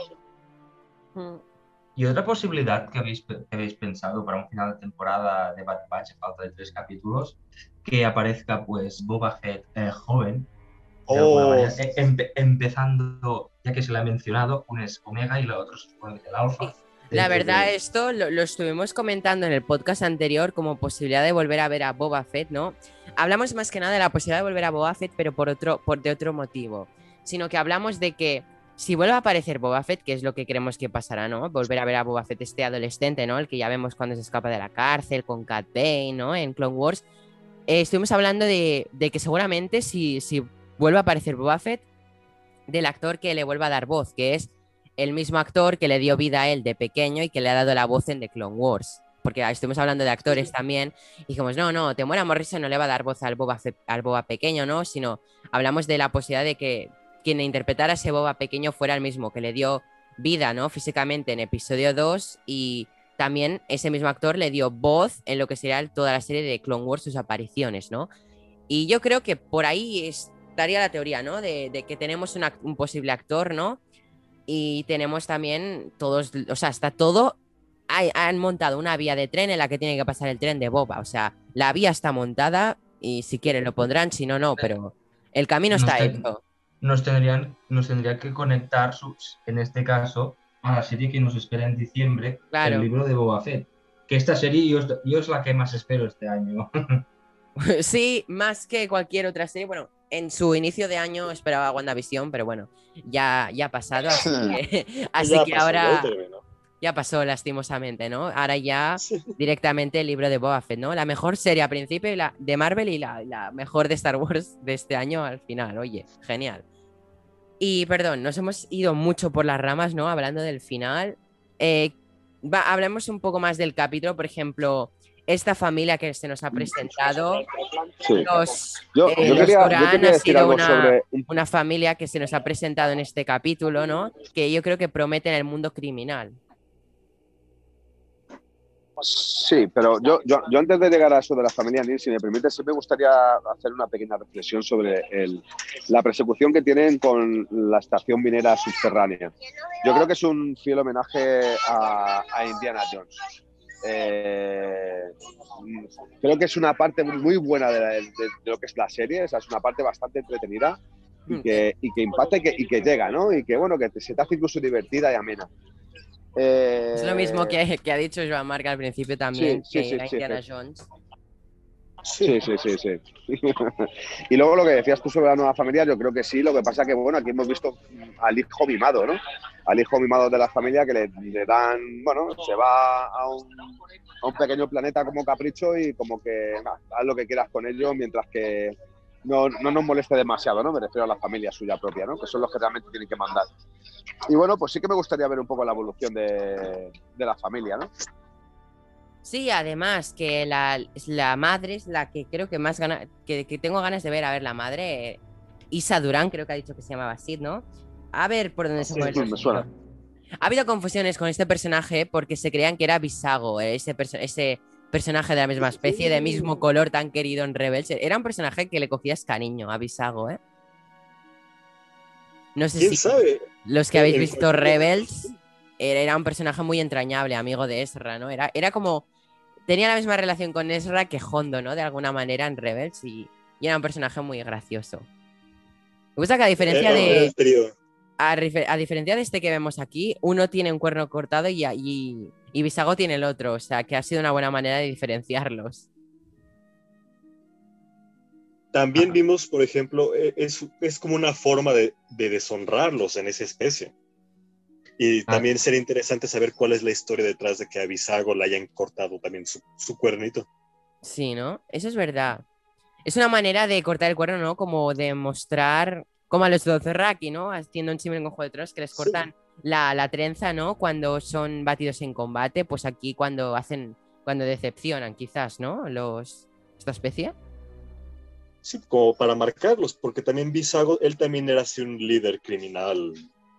¿Y otra posibilidad que habéis, que habéis pensado para un final de temporada de Bad Batch a falta de tres capítulos? Que aparezca pues Boba Fett eh, joven, de alguna Oh, manera, empe- empezando, ya que se le ha mencionado, uno es Omega y la supone que el Alpha. La verdad, esto lo, lo estuvimos comentando en el podcast anterior como posibilidad de volver a ver a Boba Fett, ¿no? Hablamos más que nada de la posibilidad de volver a Boba Fett, pero por otro, por de otro motivo. Sino que hablamos de que si vuelve a aparecer Boba Fett, que es lo que creemos que pasará, ¿no? Volver a ver a Boba Fett este adolescente, ¿no? El que ya vemos cuando se escapa de la cárcel con Cat Bane, ¿no? En Clone Wars. Eh, estuvimos hablando de, de que seguramente si, si vuelve a aparecer Boba Fett, del actor que le vuelva a dar voz, que es el mismo actor que le dio vida a él de pequeño y que le ha dado la voz en The Clone Wars. Porque estuvimos hablando de actores también y dijimos, no, no, Temuera Morrison no le va a dar voz al Boba, al Boba pequeño, ¿no? Sino hablamos de la posibilidad de que quien interpretara a ese Boba pequeño fuera el mismo, que le dio vida, ¿no? Físicamente en episodio 2 y también ese mismo actor le dio voz en lo que sería el- toda la serie de Clone Wars, sus apariciones, ¿no? Y yo creo que por ahí estaría la teoría, ¿no? De, de que tenemos un posible actor, ¿no? Y tenemos también todos, o sea, está todo. hay- han montado una vía de tren en la que tiene que pasar el tren de Boba. O sea, la vía está montada y si quieren lo pondrán, si no, no, pero el camino No está hecho. nos tendrían, nos que conectar, sus, en este caso, a la serie que nos espera en diciembre, Claro. el libro de Boba Fett. Que esta serie yo, yo es la que más espero este año. Sí, más que cualquier otra serie. Bueno, en su inicio de año esperaba WandaVision, pero bueno, ya, ya ha pasado. Así que, así ya que pasó, ahora ya pasó lastimosamente, ¿no? Ahora ya Sí. directamente el libro de Boba Fett, ¿no? La mejor serie al principio y la, de Marvel y la, la mejor de Star Wars de este año al final. Oye, genial. Y perdón, nos hemos ido mucho por las ramas, ¿no? Hablando del final. Eh, va, hablemos un poco más del capítulo, por ejemplo, esta familia que se nos ha presentado. Sí. Los, Yo, eh, yo los quería, yo Durán quería ha sido una- sobre una familia que se nos ha presentado en este capítulo, ¿no? Que yo creo que promete en el mundo criminal. Sí, pero yo, yo, yo antes de llegar a eso de la familia Nin, si me permite, sí me gustaría hacer una pequeña reflexión sobre el- la persecución que tienen con la estación minera subterránea. Yo creo que es un fiel homenaje a, a Indiana Jones. Eh, creo que es una parte muy buena de, la- de- de lo que es la serie, o sea, es una parte bastante entretenida y que, y que impacta y que, y que llega, ¿no? Y que, bueno, que te- se te hace incluso divertida y amena. Eh, Es lo mismo que, que ha dicho Joan Marc al principio también, sí, que sí, era sí, Indiana. Jones. Sí, sí, sí, sí. y luego lo que decías tú sobre la nueva familia, yo creo que sí. Lo que pasa que, bueno, aquí hemos visto al hijo mimado, ¿no? Al hijo mimado de la familia que le, dan, bueno, se va a un, a un pequeño planeta como capricho y como que haz lo que quieras con ello mientras que no, no nos moleste demasiado, ¿no? Me refiero a la familia suya propia, ¿no? Que son los que realmente tienen que mandar. Y bueno, pues sí que me gustaría ver un poco la evolución de, de la familia, ¿no? Sí, además que la, la madre es la que creo que más gana, que, que tengo ganas de ver. A ver, la madre, eh, Isa Durán, creo que ha dicho que se llamaba así, ¿no? A ver por dónde se Sí, mueve sí, suena. Ha habido confusiones con este personaje porque se creían que era Visago, eh, ese, perso- ese personaje de la misma especie, de mismo color tan querido en Rebels. Era un personaje que le cogías cariño a Visago, ¿eh? No sé ¿Quién si sabe? los que habéis El- visto Rebels, era, era un personaje muy entrañable, amigo de Ezra, ¿no? Era, era como. Tenía la misma relación con Ezra que Hondo, ¿no? De alguna manera en Rebels y, y era un personaje muy gracioso. Me gusta que a diferencia de. A, diferencia de este que vemos aquí, uno tiene un cuerno cortado y, y, y Visago tiene el otro. O sea, que ha sido una buena manera de diferenciarlos. También vimos, por ejemplo, e- es, es como una forma de, de deshonrarlos en esa especie. Y Ah. también sería interesante saber cuál es la historia detrás de que a Visago le hayan cortado también su, su cuernito. Sí, ¿no? Eso es verdad. Es una manera de cortar el cuerno, ¿no? Como de mostrar, como a los Dothraki, ¿no? Haciendo un símil con Juego de Tronos, que les Sí. cortan la, la trenza, ¿no? Cuando son batidos en combate, pues aquí cuando hacen, cuando decepcionan, quizás, ¿no? Los, esta especie. Sí, como para marcarlos, porque también Visago, él también era así un líder criminal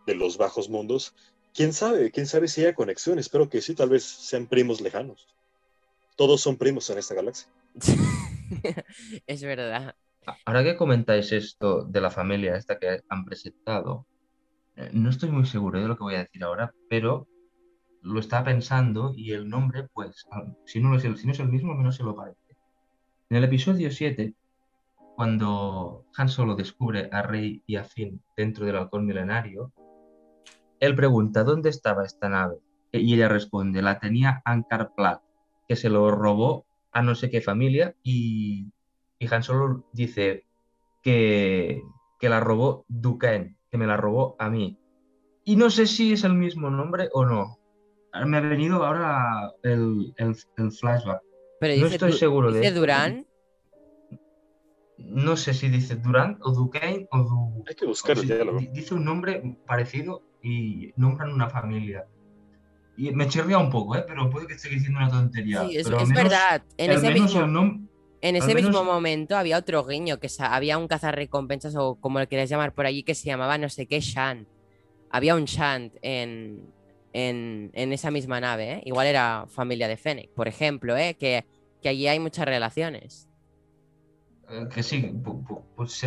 de los bajos mundos. ¿Quién sabe? ¿Quién sabe si hay conexión? Espero que sí, tal vez sean primos lejanos. Todos son primos en esta galaxia. es verdad. Ahora que comentáis esto de la familia esta que han presentado, eh, no estoy muy seguro de lo que voy a decir ahora, pero lo está pensando y el nombre, pues, si no, es el, si no es el mismo, menos se lo parece. En el episodio 7, cuando Han Solo descubre a Rey y a Finn dentro del halcón milenario, él pregunta, ¿dónde estaba esta nave? Y ella responde, la tenía Ankar Plat, que se lo robó a no sé qué familia y, y Han Solo dice que, que la robó Duquesne, que me la robó a mí. Y no sé si es el mismo nombre o no. Me ha venido ahora el, flashback. Pero no estoy seguro de. ¿Dice Durán? No sé si dice Durán o Duquesne o du... Hay que buscarlo Dice un nombre parecido y nombran una familia. Y me chirría un poco, ¿eh? pero puede que esté diciendo una tontería. Sí, es, verdad. En ese mismo... En ese mismo momento había otro guiño, que había un cazarrecompensas o como lo queráis llamar por allí, que se llamaba no sé qué Shant. Había un Shant en, en, esa misma nave, ¿eh? igual era familia de Fennec, por ejemplo, ¿eh? que, que allí hay muchas relaciones. Eh, que sí, pues,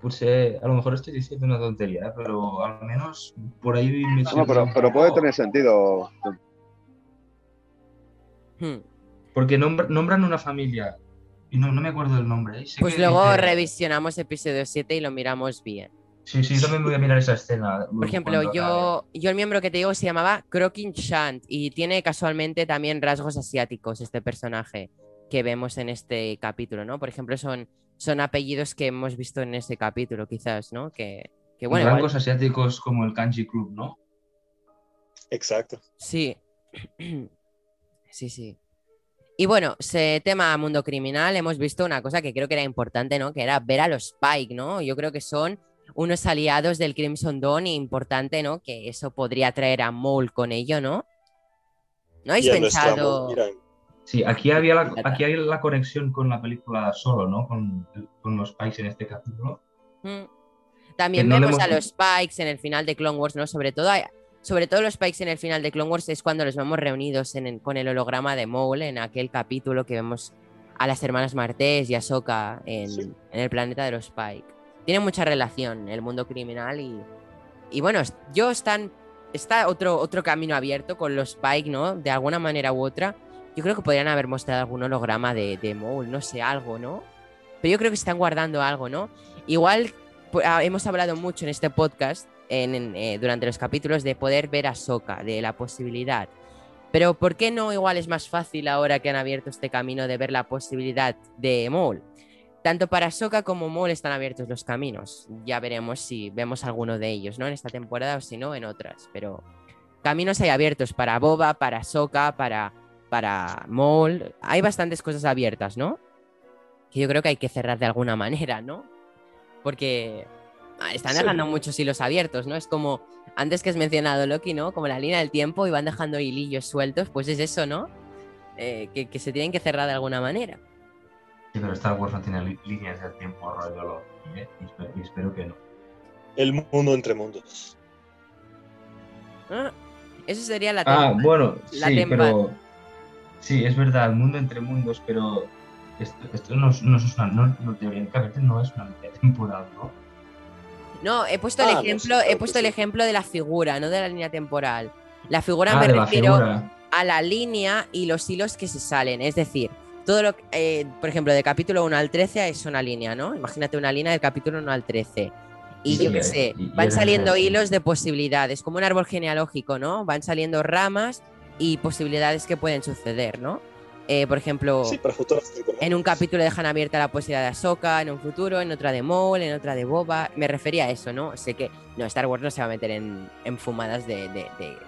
pues a lo mejor estoy diciendo una tontería, pero al menos por ahí me No, pero, pero puede tener sentido. Hmm. Porque nombran una familia y no, me acuerdo del nombre. ¿eh? pues luego revisionamos episodio 7 y lo miramos bien. Sí, sí, también voy a mirar esa escena. Por ejemplo, yo, yo el miembro que te digo se llamaba Crokin Shant y tiene casualmente también rasgos asiáticos este personaje que vemos en este capítulo, ¿no? Por ejemplo, son, son apellidos que hemos visto en ese capítulo, quizás, ¿no? Que, que bueno. Rasgos asiáticos como el Kanji Club, ¿no? Exacto. Sí. sí, sí. Y bueno, ese tema mundo criminal, hemos visto una cosa que creo que era importante, ¿no? Que era ver a los Spike, ¿no? Yo creo que son unos aliados del Crimson Dawn y importante, ¿no? Que eso podría traer a Mole con ello, ¿no? ¿No habéis pensado? Sí, aquí había la, aquí hay la conexión con la película solo, ¿no? Con, los Spikes en este capítulo. Mm. También vemos a los Spikes en el final de Clone Wars, ¿no? Sobre todo sobre todo los Spikes en el final de Clone Wars es cuando los vemos reunidos con el holograma de Maul en aquel capítulo que vemos a las hermanas Martés y a Soka en, el planeta de los Spike. Tiene mucha relación el mundo criminal y, y bueno, yo están, está otro, otro camino abierto con los Spike, ¿no? De alguna manera u otra. Yo creo que podrían haber mostrado algún holograma de, de Maul, no sé, algo, ¿no? Pero yo creo que están guardando algo, ¿no? Igual pues, ah, hemos hablado mucho en este podcast eh, durante los capítulos de poder ver a Soka, de la posibilidad. Pero ¿por qué no igual es más fácil ahora que han abierto este camino de ver la posibilidad de Maul? Tanto para Soka como Maul están abiertos los caminos. Ya veremos si vemos alguno de ellos, ¿no? En esta temporada o si no, en otras. Pero caminos hay abiertos para Boba, para Soka, para, para Maul. Hay bastantes cosas abiertas, ¿no? Que yo creo que hay que cerrar de alguna manera, ¿no? Porque Ah, están dejando muchos hilos abiertos, ¿no? Es como, antes que has mencionado Loki, ¿no? Como la línea del tiempo y van dejando hilillos sueltos, pues es eso, ¿no? Eh, que, se tienen que cerrar de alguna manera. Sí, pero Star Wars no tiene líneas del tiempo rollo Loki, ¿eh? y, espero, que no. El mundo entre mundos. Ah, eso sería la Ah, bueno, sí, pero... Sí, es verdad, el mundo entre mundos, pero esto, no, no, es una, no, no, teóricamente no es una temporal, ¿no? No, he puesto el ah, ejemplo, he puesto el ejemplo de la figura, no de la línea temporal. La figura ah, me refiero a la línea y los hilos que se salen. Es decir, todo lo eh, por ejemplo, de capítulo 1 al 13 es una línea, ¿no? Imagínate una línea del capítulo 1 al 13. Y yo qué sé, van saliendo hilos de posibilidades, como un árbol genealógico, ¿no? Van saliendo ramas y posibilidades que pueden suceder, ¿no? Eh, por ejemplo, en un capítulo dejan abierta la posibilidad de Ahsoka, en un futuro, en otra de Maul, en otra de Boba. Me refería a eso, ¿no? Sé que no, Star Wars no se va a meter en, fumadas de,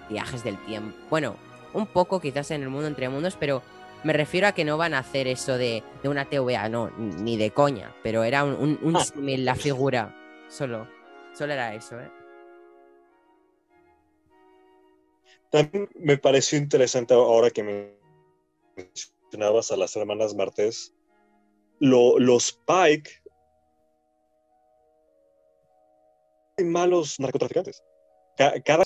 viajes del tiempo. Bueno, un poco quizás en el mundo entre mundos, pero me refiero a que no van a hacer eso de, una TVA, no, ni de coña, pero era un, un, ah. la figura. Solo, solo era eso, ¿eh? También me pareció interesante ahora que me mencionabas a las hermanas Martés, los Pike malos narcotraficantes. Cada,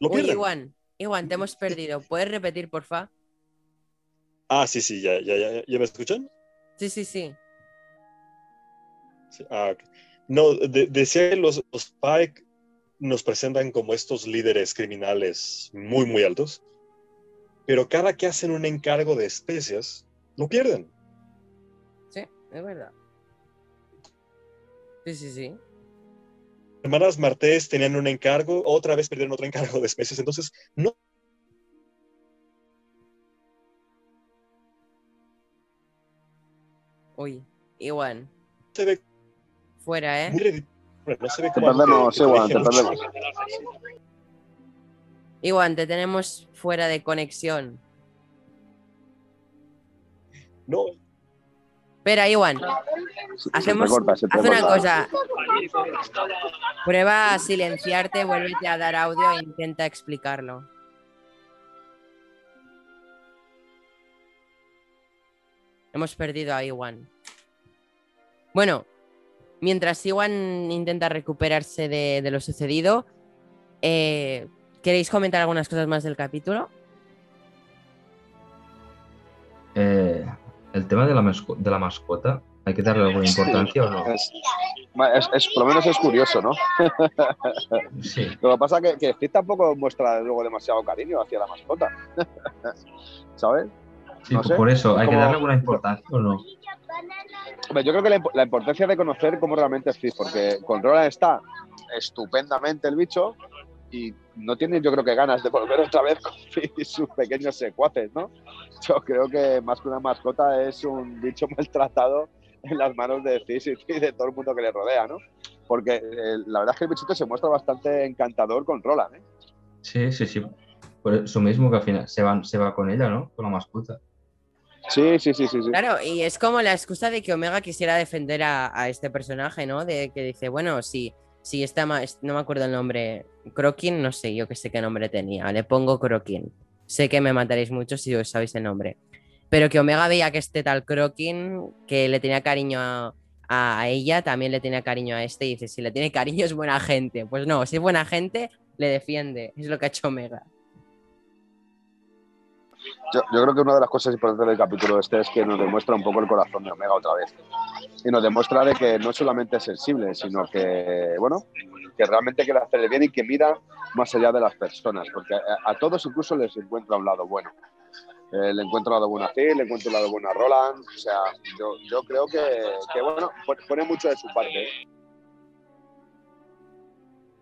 lo Iwan, Iwan, te hemos perdido. ¿Puedes repetir, porfa? Ah, sí, sí, ya, ya, ya, ¿ya me escuchan? Sí, sí, sí. ah, No, decía que los, los Pike nos presentan como estos líderes criminales muy, muy altos pero cada que hacen un encargo de especias, lo pierden. Sí, es verdad. Sí, sí, sí. Hermanas Martés tenían un encargo, otra vez perdieron otro encargo de especias, entonces no Uy, Iwan, se ve fuera, ¿eh? muy no se ve Te perdemos, deje te perdemos. Iwan, te tenemos fuera de conexión. No, Espera, Iwan, Hacemos- Se te corta, se te haz una cosa. Prueba a silenciarte, vuélvete a dar audio e intenta explicarlo. Hemos perdido a Iwan. Bueno, mientras Iwan intenta recuperarse de, de lo sucedido, eh, ¿queréis comentar algunas cosas más del capítulo? Eh, el tema de la, de la mascota, ¿hay que darle alguna importancia o no? Es, es- es- por lo menos es curioso, ¿no? Sí, Lo que pasa es que, que Steve tampoco muestra luego demasiado cariño hacia la mascota. ¿Sabes? Sí, No sé, por eso, ¿hay que darle alguna importancia o no? Hombre, yo creo que la, la importancia de conocer cómo realmente es Steve, porque con Roland está estupendamente el bicho y no tiene yo creo que ganas de volver otra vez con Finn y sus pequeños secuaces, ¿no? Yo creo que más que una mascota es un bicho maltratado en las manos de Fizz y de todo el mundo que le rodea, ¿no? Porque eh, la verdad es que el bichito se muestra bastante encantador con Roland, ¿eh? Sí, sí, sí. Por eso mismo que al final se, van, se va con ella, ¿no? Con la mascota. Sí, sí, sí, sí. Claro, y es como la excusa de que Omega quisiera defender a, este personaje, ¿no? De que dice, bueno, si, si está más, no me acuerdo el nombre, Crokin, no sé, yo que sé qué nombre tenía, le pongo Crokin. Sé que me mataréis mucho si os sabéis el nombre. Pero que Omega veía que este tal Crokin, que le tenía cariño a, a ella, también le tenía cariño a este, y dice, si le tiene cariño es buena gente. Pues no, si es buena gente, le defiende. Es lo que ha hecho Omega. Yo, creo que una de las cosas importantes del capítulo este es que nos demuestra un poco el corazón de Omega otra vez. Y nos demuestra de que no solamente es sensible, sino que, bueno, que realmente quiere hacer el bien y que mira más allá de las personas, porque a, todos incluso les encuentra un lado bueno. Eh, le encuentra un lado bueno a Phil, le encuentra un lado bueno a Roland, o sea, yo, yo creo que, bueno, pone- pone mucho de su parte. ¿eh?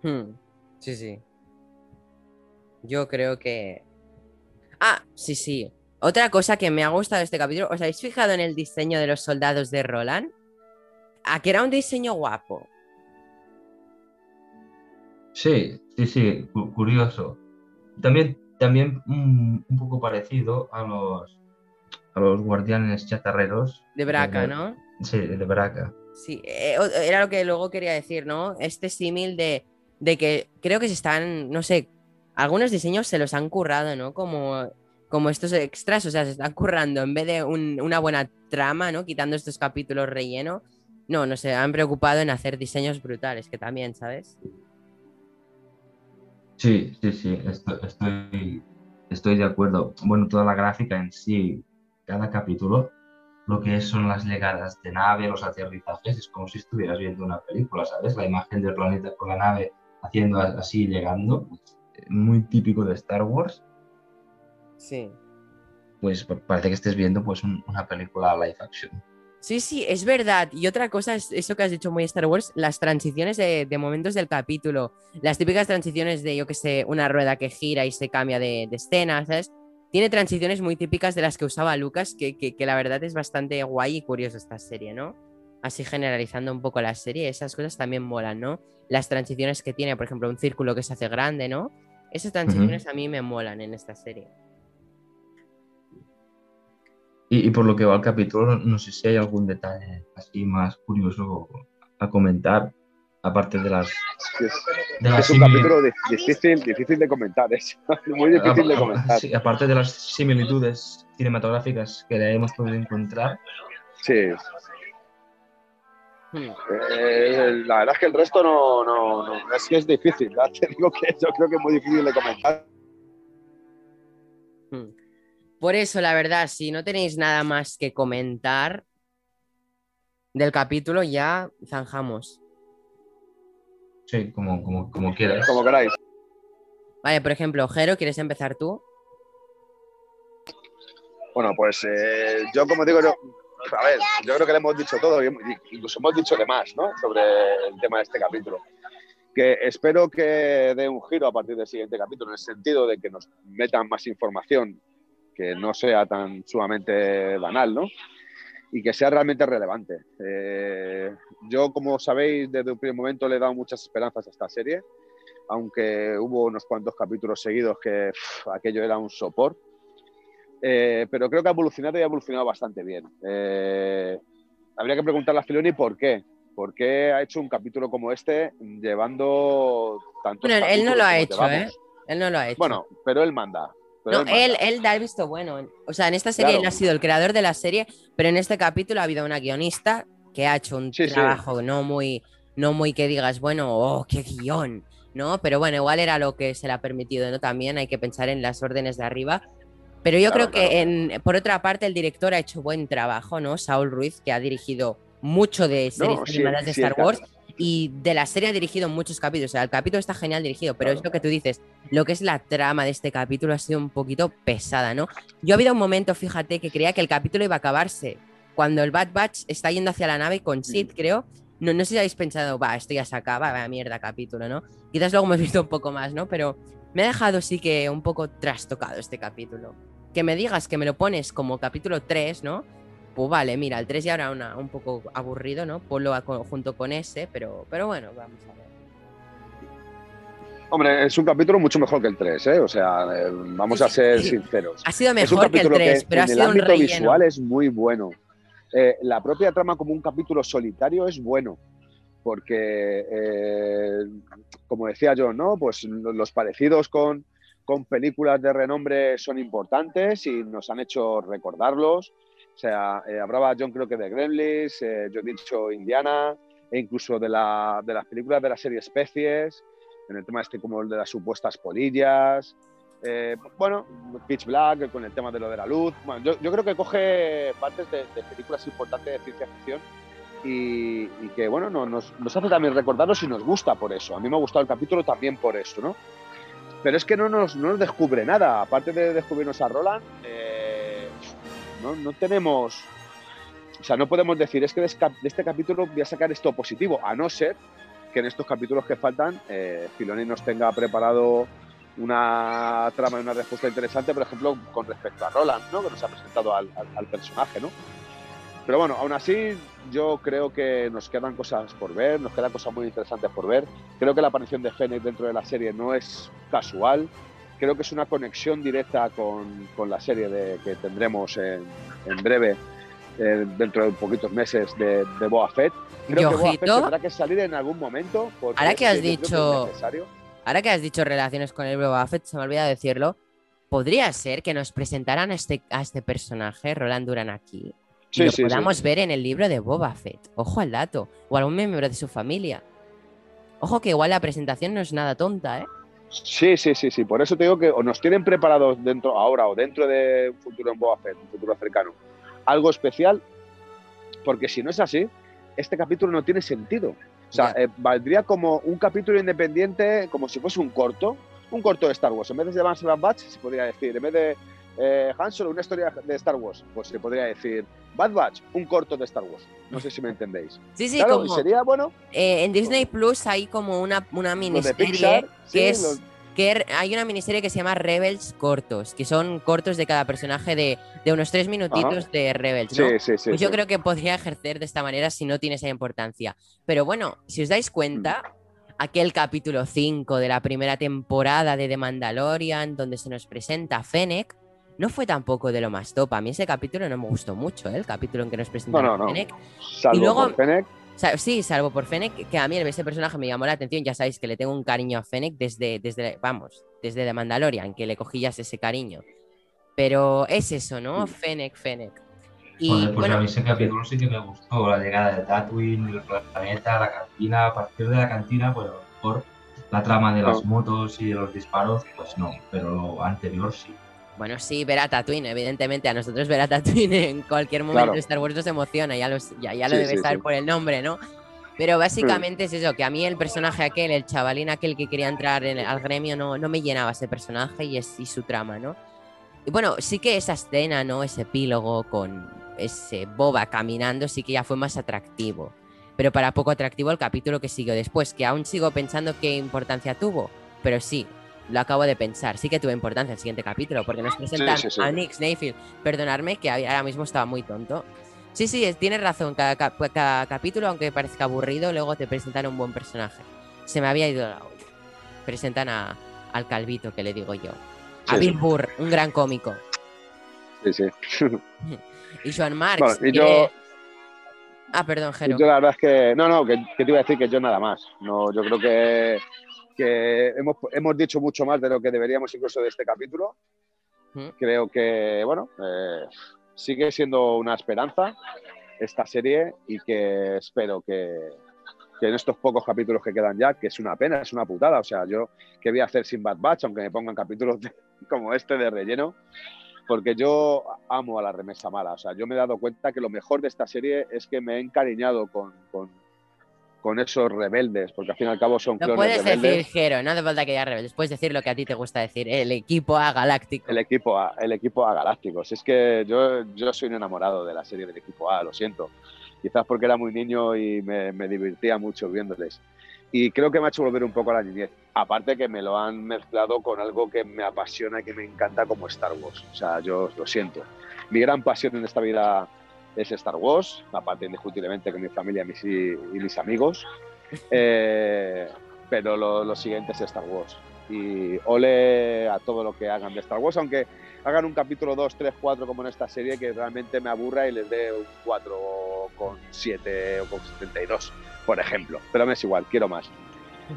Hmm, Sí, sí. Yo creo que. Ah, sí, sí. Otra cosa que me ha gustado de este capítulo, ¿os habéis fijado en el diseño de los soldados de Roland? A que era un diseño guapo. Sí, sí, sí, cu- curioso. También, también mm, un poco parecido a los, a los guardianes chatarreros. De Braca, de- ¿no? Sí, de Braca. Sí, eh, era lo que luego quería decir, ¿no? Este símil de, de que creo que se están, no sé, algunos diseños se los han currado, ¿no? Como, como estos extras, o sea, se están currando en vez de un- una buena trama, ¿no? Quitando estos capítulos relleno. No, no se han preocupado en hacer diseños brutales, que también, ¿sabes? Sí, sí, sí, esto- estoy, de acuerdo. Bueno, toda la gráfica en sí, cada capítulo, lo que son las llegadas de nave, los aterrizajes, es como si estuvieras viendo una película, ¿sabes? La imagen del planeta con la nave haciendo así, llegando, pues, muy típico de Star Wars, Sí. pues pa- parece que estés viendo pues un- una película live action. Sí, sí, es verdad. Y otra cosa es eso que has dicho muy Star Wars, las transiciones de, de momentos del capítulo. Las típicas transiciones de, yo que sé, una rueda que gira y se cambia de, de escena, ¿sabes? Tiene transiciones muy típicas de las que usaba Lucas, que, que- que la verdad es bastante guay y curioso esta serie, ¿no? Así generalizando un poco la serie, esas cosas también molan, ¿no? Las transiciones que tiene, por ejemplo, un círculo que se hace grande, ¿no? Esas transiciones a mí me molan en esta serie. Y, y por lo que va al capítulo, no, sé si hay algún detalle así más curioso a comentar, aparte de las... Es, De las es un capítulo di- difícil, difícil de comentar, es muy difícil de a- a- comentar. sí, aparte de las similitudes cinematográficas que le hemos podido encontrar, Sí. Eh, la verdad es que el resto no, no, no- es que es difícil, ya te digo que yo creo que es muy difícil de comentar. Hmm. Por eso, la verdad, si no tenéis nada más que comentar del capítulo, ya zanjamos. sí, como, como, como quieras. Como queráis. Vale, por ejemplo, Jero, ¿quieres empezar tú? Bueno, pues eh, yo como digo, yo, a ver, yo creo que le hemos dicho todo, incluso hemos dicho de más, ¿no? Sobre el tema de este capítulo. Que espero que dé un giro a partir del siguiente capítulo, en el sentido de que nos metan más información, que no sea tan sumamente banal, ¿no? Y que sea realmente relevante. Eh, yo, como sabéis, desde un primer momento le he dado muchas esperanzas a esta serie, aunque hubo unos cuantos capítulos seguidos que aquello era un sopor eh, pero creo que ha evolucionado y ha evolucionado bastante bien. Eh, habría que preguntarle a Filoni por qué. ¿Por qué ha hecho un capítulo como este llevando tanto. Bueno, él no lo ha hecho, ¿eh? Él no lo ha hecho. Bueno, pero él manda. no, él, él, da el visto bueno. O sea, en esta serie él ha sido el creador de la serie, pero en este capítulo ha habido una guionista que ha hecho un trabajo no muy, no muy que digas, bueno, oh, qué guion, ¿no? Pero bueno, igual era lo que se le ha permitido, ¿no? También hay que pensar en las órdenes de arriba pero yo creo que, en, por otra parte, el director ha hecho buen trabajo, ¿no? Saul Ruiz, que ha dirigido mucho de series animadas de Star Wars y de la serie ha dirigido muchos capítulos. O sea, el capítulo está genial dirigido, pero es lo que tú dices, lo que es la trama de este capítulo ha sido un poquito pesada, ¿no? Yo ha habido un momento, fíjate, que creía que el capítulo iba a acabarse. Cuando el Bad Batch está yendo hacia la nave con Sid, creo. No, no sé si habéis pensado, va, esto ya se acaba, va, mierda capítulo, ¿no? Quizás luego hemos visto un poco más, ¿no? Pero me ha dejado sí que un poco trastocado este capítulo. Que me digas que me lo pones como capítulo 3, ¿no? Pues vale, mira, el 3 ya era una, un poco aburrido, ¿no? Ponlo junto con ese, pero, pero bueno, vamos a ver. Hombre, es un capítulo mucho mejor que el 3, ¿eh? O sea, eh, vamos a ser sinceros. Ha sido mejor que el 3, pero ha sido el ámbito visual es muy bueno. Eh, la propia trama como un capítulo solitario es bueno porque, eh, como decía yo, ¿no? Pues los parecidos con, con, películas de renombre son importantes y nos han hecho recordarlos. O sea, eh, hablaba John creo que de Gremlins, eh, yo he dicho Indiana, e incluso de, la, de, las películas de la serie Especies, en el tema este como el de las supuestas polillas. Eh, bueno, Pitch Black, con el tema de lo de la luz. Bueno, yo, yo creo que coge partes de, de películas importantes de ciencia ficción y, que bueno, nos, nos, hace también recordarlo si nos gusta por eso. A mí me ha gustado el capítulo también por eso, ¿no? Pero es que no nos, no nos descubre nada, aparte de descubrirnos a Roland, eh, no, no, tenemos, o sea, no podemos decir, es que de este capítulo voy a sacar esto positivo, a no ser que en estos capítulos que faltan, eh, Filoni nos tenga preparado una trama y una respuesta interesante, por ejemplo, con respecto a Roland, ¿no? Que nos ha presentado al, al personaje, ¿no? Pero bueno, aún así yo creo que nos quedan cosas por ver, nos quedan cosas muy interesantes por ver. Creo que la aparición de Fennec dentro de la serie no es casual. Creo que es una conexión directa con, con la serie de, que tendremos en, en breve, eh, dentro de poquitos meses, de, de Boa Fett. Creo que Boa Fett tendrá que salir en algún momento. Ahora que has dicho... ahora que has dicho relaciones con el Boba Fett, se me olvida decirlo. ¿Podría ser que nos presentaran a este, a este personaje, Roland Duran, aquí? Y lo podamos ver en el libro de Boba Fett. Ojo al dato. O algún miembro de su familia. Ojo que igual la presentación no es nada tonta, ¿eh? Sí, sí, sí, sí. Por eso te digo que o nos tienen preparados dentro, ahora o dentro de un futuro en Boba Fett, un futuro cercano, algo especial, porque si no es así, este capítulo no tiene sentido. O sea, eh, valdría como un capítulo independiente, como si fuese un corto, un corto de Star Wars. En vez de Advance Batch, se podría decir, en vez de eh, Han Solo, una historia de Star Wars, pues se podría decir Bad Batch, un corto de Star Wars. No sé si me entendéis. Sí, sí, como, sería bueno. Eh, en Disney Plus hay como una, una miniserie que es. Que hay una miniserie que se llama Rebels cortos, que son cortos de cada personaje de, de unos tres minutitos de Rebels. ¿no? Sí, sí, sí, pues yo creo que podría ejercer de esta manera si no tiene esa importancia. Pero bueno, si os dais cuenta, mm. aquel capítulo 5 de la primera temporada de The Mandalorian, donde se nos presenta Fennec, no fue tampoco de lo más top. A mí ese capítulo no me gustó mucho, ¿eh? el capítulo en que nos presentaron no, no, Fennec. Salvo y luego, por Fennec. Sí, salvo por Fennec, que a mí ese personaje me llamó la atención. Ya sabéis que le tengo un cariño a Fennec desde, desde vamos, desde The Mandalorian, que le cogías ese cariño. Pero es eso, ¿no? Fennec, Fennec. Y, pues bueno, a mí ese capítulo sí que me gustó, la llegada de Tatooine, el planeta, la cantina, a partir de la cantina, pues por la trama de las motos y de los disparos, pues no, pero lo anterior sí. Bueno, sí, ver a Tatooine, evidentemente. A nosotros ver a Tatooine en cualquier momento de Star Wars nos emociona, ya, ya, lo debes saber por el nombre, ¿no? Pero básicamente es eso, que a mí el personaje aquel, el chavalín aquel que quería entrar en, al gremio, no, no me llenaba ese personaje y, es, y su trama, ¿no? y bueno, sí que esa escena, ¿no? Ese epílogo con ese Boba caminando, sí que ya fue más atractivo. Pero para poco atractivo el capítulo que siguió después, que aún sigo pensando qué importancia tuvo. Pero sí, lo acabo de pensar. Sí que tuvo importancia el siguiente capítulo, porque nos presentan sí, sí. a Nick Snayfield. Perdonadme que ahora mismo estaba muy tonto. Sí, sí, es- tienes razón. Cada, cap- cada capítulo, aunque parezca aburrido, luego te presentan un buen personaje. Se me había ido la olla. Presentan a, al Calvito, que le digo yo. A Bill. Burr, un gran cómico. Sí, sí. Y Joan Marx. Bueno, y que- yo- Ah, perdón, Jero. Yo la verdad es que, no, no, que, que te iba a decir que yo nada más. No, yo creo que, que hemos, hemos dicho mucho más de lo que deberíamos incluso de este capítulo. Mm. Creo que, bueno, eh, sigue siendo una esperanza esta serie y que espero que, que en estos pocos capítulos que quedan ya, que es una pena, es una putada. O sea, yo que voy a hacer sin Bad Batch, aunque me pongan capítulos de- como este de relleno, porque yo amo a la remesa mala. O sea, yo me he dado cuenta que lo mejor de esta serie es que me he encariñado con, con, con esos rebeldes, porque al fin y al cabo son Lo puedes rebeldes. decir, Jero, no hace falta que ya rebeldes. Puedes decir lo que a ti te gusta decir, el equipo A galáctico. El equipo A, el equipo A Galácticos. Es que yo, yo soy un enamorado de la serie del equipo A, lo siento. Quizás porque era muy niño y me, me divertía mucho viéndoles. Y creo que me ha hecho volver un poco a la niñez. Aparte que me lo han mezclado con algo que me apasiona y que me encanta como Star Wars. O sea, yo lo siento. Mi gran pasión en esta vida es Star Wars, aparte indiscutiblemente con mi familia mis- y, mis amigos. Eh, pero lo, lo siguiente es Star Wars. Y ole a todo lo que hagan de Star Wars, aunque hagan un capítulo 2, 3, 4 como en esta serie que realmente me aburra y les dé un 4,7 o con 72, por ejemplo. Pero me es igual, quiero más.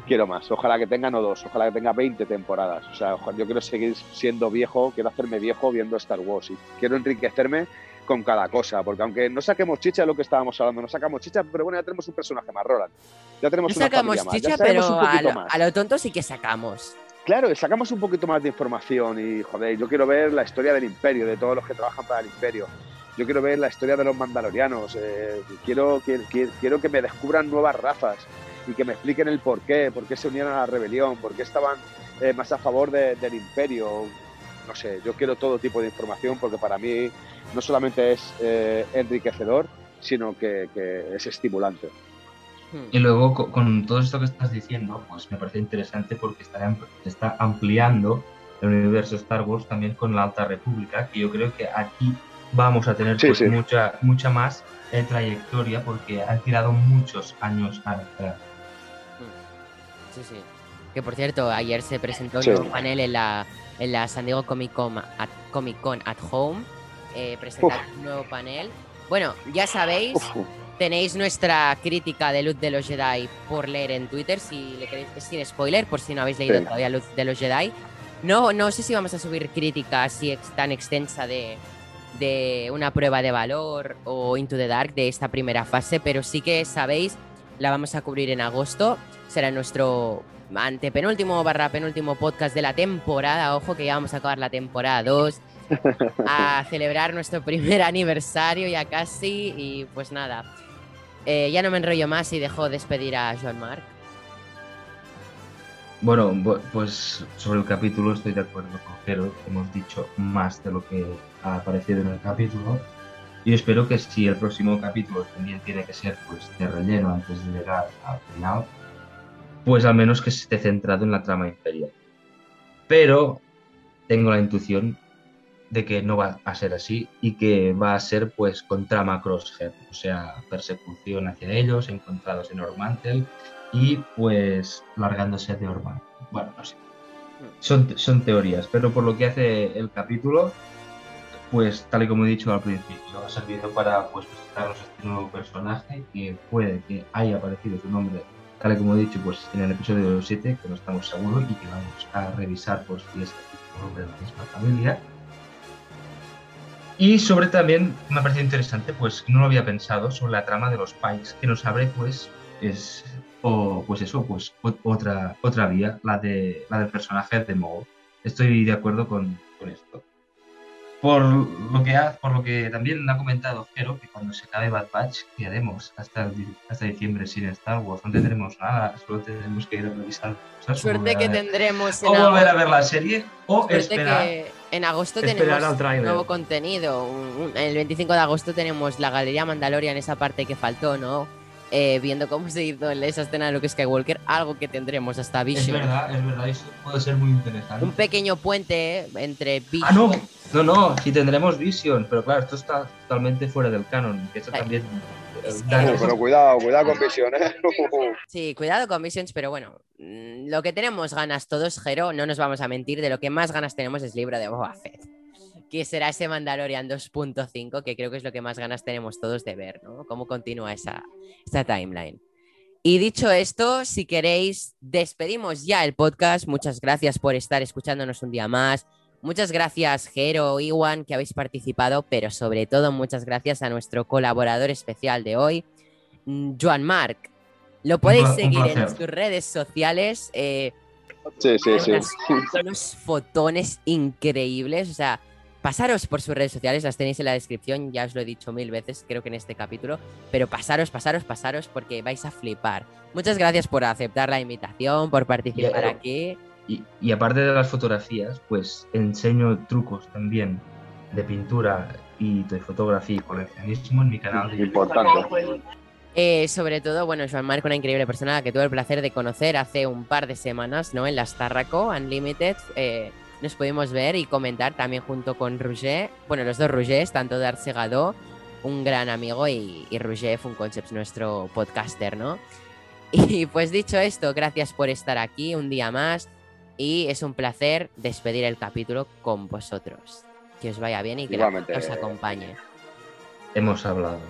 Quiero más. Ojalá que tengan o dos, ojalá que tenga 20 temporadas. O sea, yo quiero seguir siendo viejo, quiero hacerme viejo viendo Star Wars y quiero enriquecerme con cada cosa, porque aunque no saquemos chicha de lo que estábamos hablando, no sacamos chicha, pero bueno, ya tenemos un personaje más, Roland. Ya tenemos No una sacamos familia más, ya chicha, pero un a lo, más. a lo tonto sí que sacamos. Claro, sacamos un poquito más de información y, joder, yo quiero ver la historia del imperio, de todos los que trabajan para el imperio. Yo quiero ver la historia de los mandalorianos. eh, quiero, quiero, quiero que me descubran nuevas razas y que me expliquen el por qué, por qué se unieron a la rebelión, por qué estaban eh, más a favor de- del imperio. No sé, yo quiero todo tipo de información porque para mí no solamente es eh, enriquecedor, sino que, que es estimulante. Y luego, co- con, todo esto que estás diciendo, pues me parece interesante porque está, am- está ampliando el universo Star Wars también con la Alta República, que yo creo que aquí vamos a tener Sí, pues, sí. mucha mucha más eh, trayectoria porque han tirado muchos años atrás. Sí, sí. Que por cierto, ayer se presentó Sí. un nuevo panel en la, en la San Diego Comic Con at, Comic Con at Home. Eh, presentaron un nuevo panel. Bueno, ya sabéis, Uf, tenéis nuestra crítica de Luz de los Jedi por leer en Twitter, si le queréis, sin spoiler, por si no habéis leído Sí. todavía Luz de los Jedi. No, no sé si vamos a subir crítica así ex- tan extensa de, de una prueba de valor o Into the Dark de esta primera fase, pero sí que sabéis, la vamos a cubrir en agosto. Será nuestro antepenúltimo barra penúltimo podcast de la temporada. Ojo que ya vamos a acabar la temporada 2 a celebrar nuestro primer aniversario ya casi y pues nada. Eh, ya no me enrollo más y dejo despedir a Joan Marc. Bueno, bu- pues sobre el capítulo estoy de acuerdo con Jero, hemos dicho más de lo que ha aparecido en el capítulo. Y espero que si el próximo capítulo también tiene que ser pues, de relleno antes de llegar al final, pues al menos que esté centrado en la trama imperial. Pero tengo la intuición de que no va a ser así y que va a ser pues con trama crosshead, o sea, persecución hacia ellos, encontrados en Ormantel y pues largándose de Orman. Bueno, no sé. Son, son teorías, pero por lo que hace el capítulo, pues tal y como he dicho al principio, ha servido para pues, presentarnos este nuevo personaje que puede que haya aparecido su nombre, tal y como he dicho, pues en el episodio 7, que no estamos seguros y que vamos a revisar por si es de la misma familia. Y sobre también me ha parecido interesante, pues no lo había pensado, sobre la trama de los Pikes, que nos abre pues es o pues eso, pues ot- otra otra vía, la de la del personaje de Maul. Estoy de acuerdo con esto. Por lo que ha, por lo que también ha comentado Jero, que cuando se acabe Bad Batch, ¿qué haremos? Hasta, hasta diciembre sin Star Wars. No tendremos nada, solo tendremos que ir a revisar cosas. Suerte que tendremos en O volver a ver la serie, o esperar. Que en agosto tenemos nuevo contenido. El 25 de agosto tenemos la Galería Mandalorian, esa parte que faltó, ¿no? Eh, viendo cómo se hizo en esa escena de Luke Skywalker, algo que tendremos hasta Vision. Es verdad, es verdad, eso puede ser muy interesante. Un pequeño puente entre Vision. Ah, no, no, no, sí tendremos Vision, pero claro, esto está totalmente fuera del canon, que eso también. pero cuidado, cuidado con Vision, ¿eh? sí, cuidado con Visions, pero bueno, mm, lo que tenemos ganas todos, Jero, no nos vamos a mentir, de lo que más ganas tenemos es libro de Boba Fett que será ese Mandalorian 2.5, que creo que es lo que más ganas tenemos todos de ver, ¿no? Cómo continúa esa, esa timeline. Y dicho esto, si queréis, despedimos ya el podcast. Muchas gracias por estar escuchándonos un día más. Muchas gracias, Jero, Iwan, que habéis participado, pero sobre todo muchas gracias a nuestro colaborador especial de hoy, mm, Joan Marc. Lo podéis seguir en sus redes sociales. Eh, sí, sí, sí. unos fotones increíbles. O sea, Pasaros por sus redes sociales, las tenéis en la descripción, ya os lo he dicho mil veces, creo que en este capítulo, pero pasaros, pasaros, pasaros porque vais a flipar. Muchas gracias por aceptar la invitación, por participar aquí. Y, aparte de las fotografías, pues enseño trucos también de pintura y de fotografía y coleccionismo en mi canal de Importante. Eh, sobre todo, bueno, Joan Marco, una increíble persona que tuve el placer de conocer hace un par de semanas, ¿no? En las Tarraco Unlimited. Eh, nos pudimos ver y comentar también junto con Roger, bueno, los dos Rogers, tanto de Arcegado, un gran amigo, y, y Roger Concepts, nuestro podcaster, ¿no? Y pues dicho esto, gracias por estar aquí un día más y es un placer despedir el capítulo con vosotros. Que os vaya bien y que os acompañe. Hemos hablado.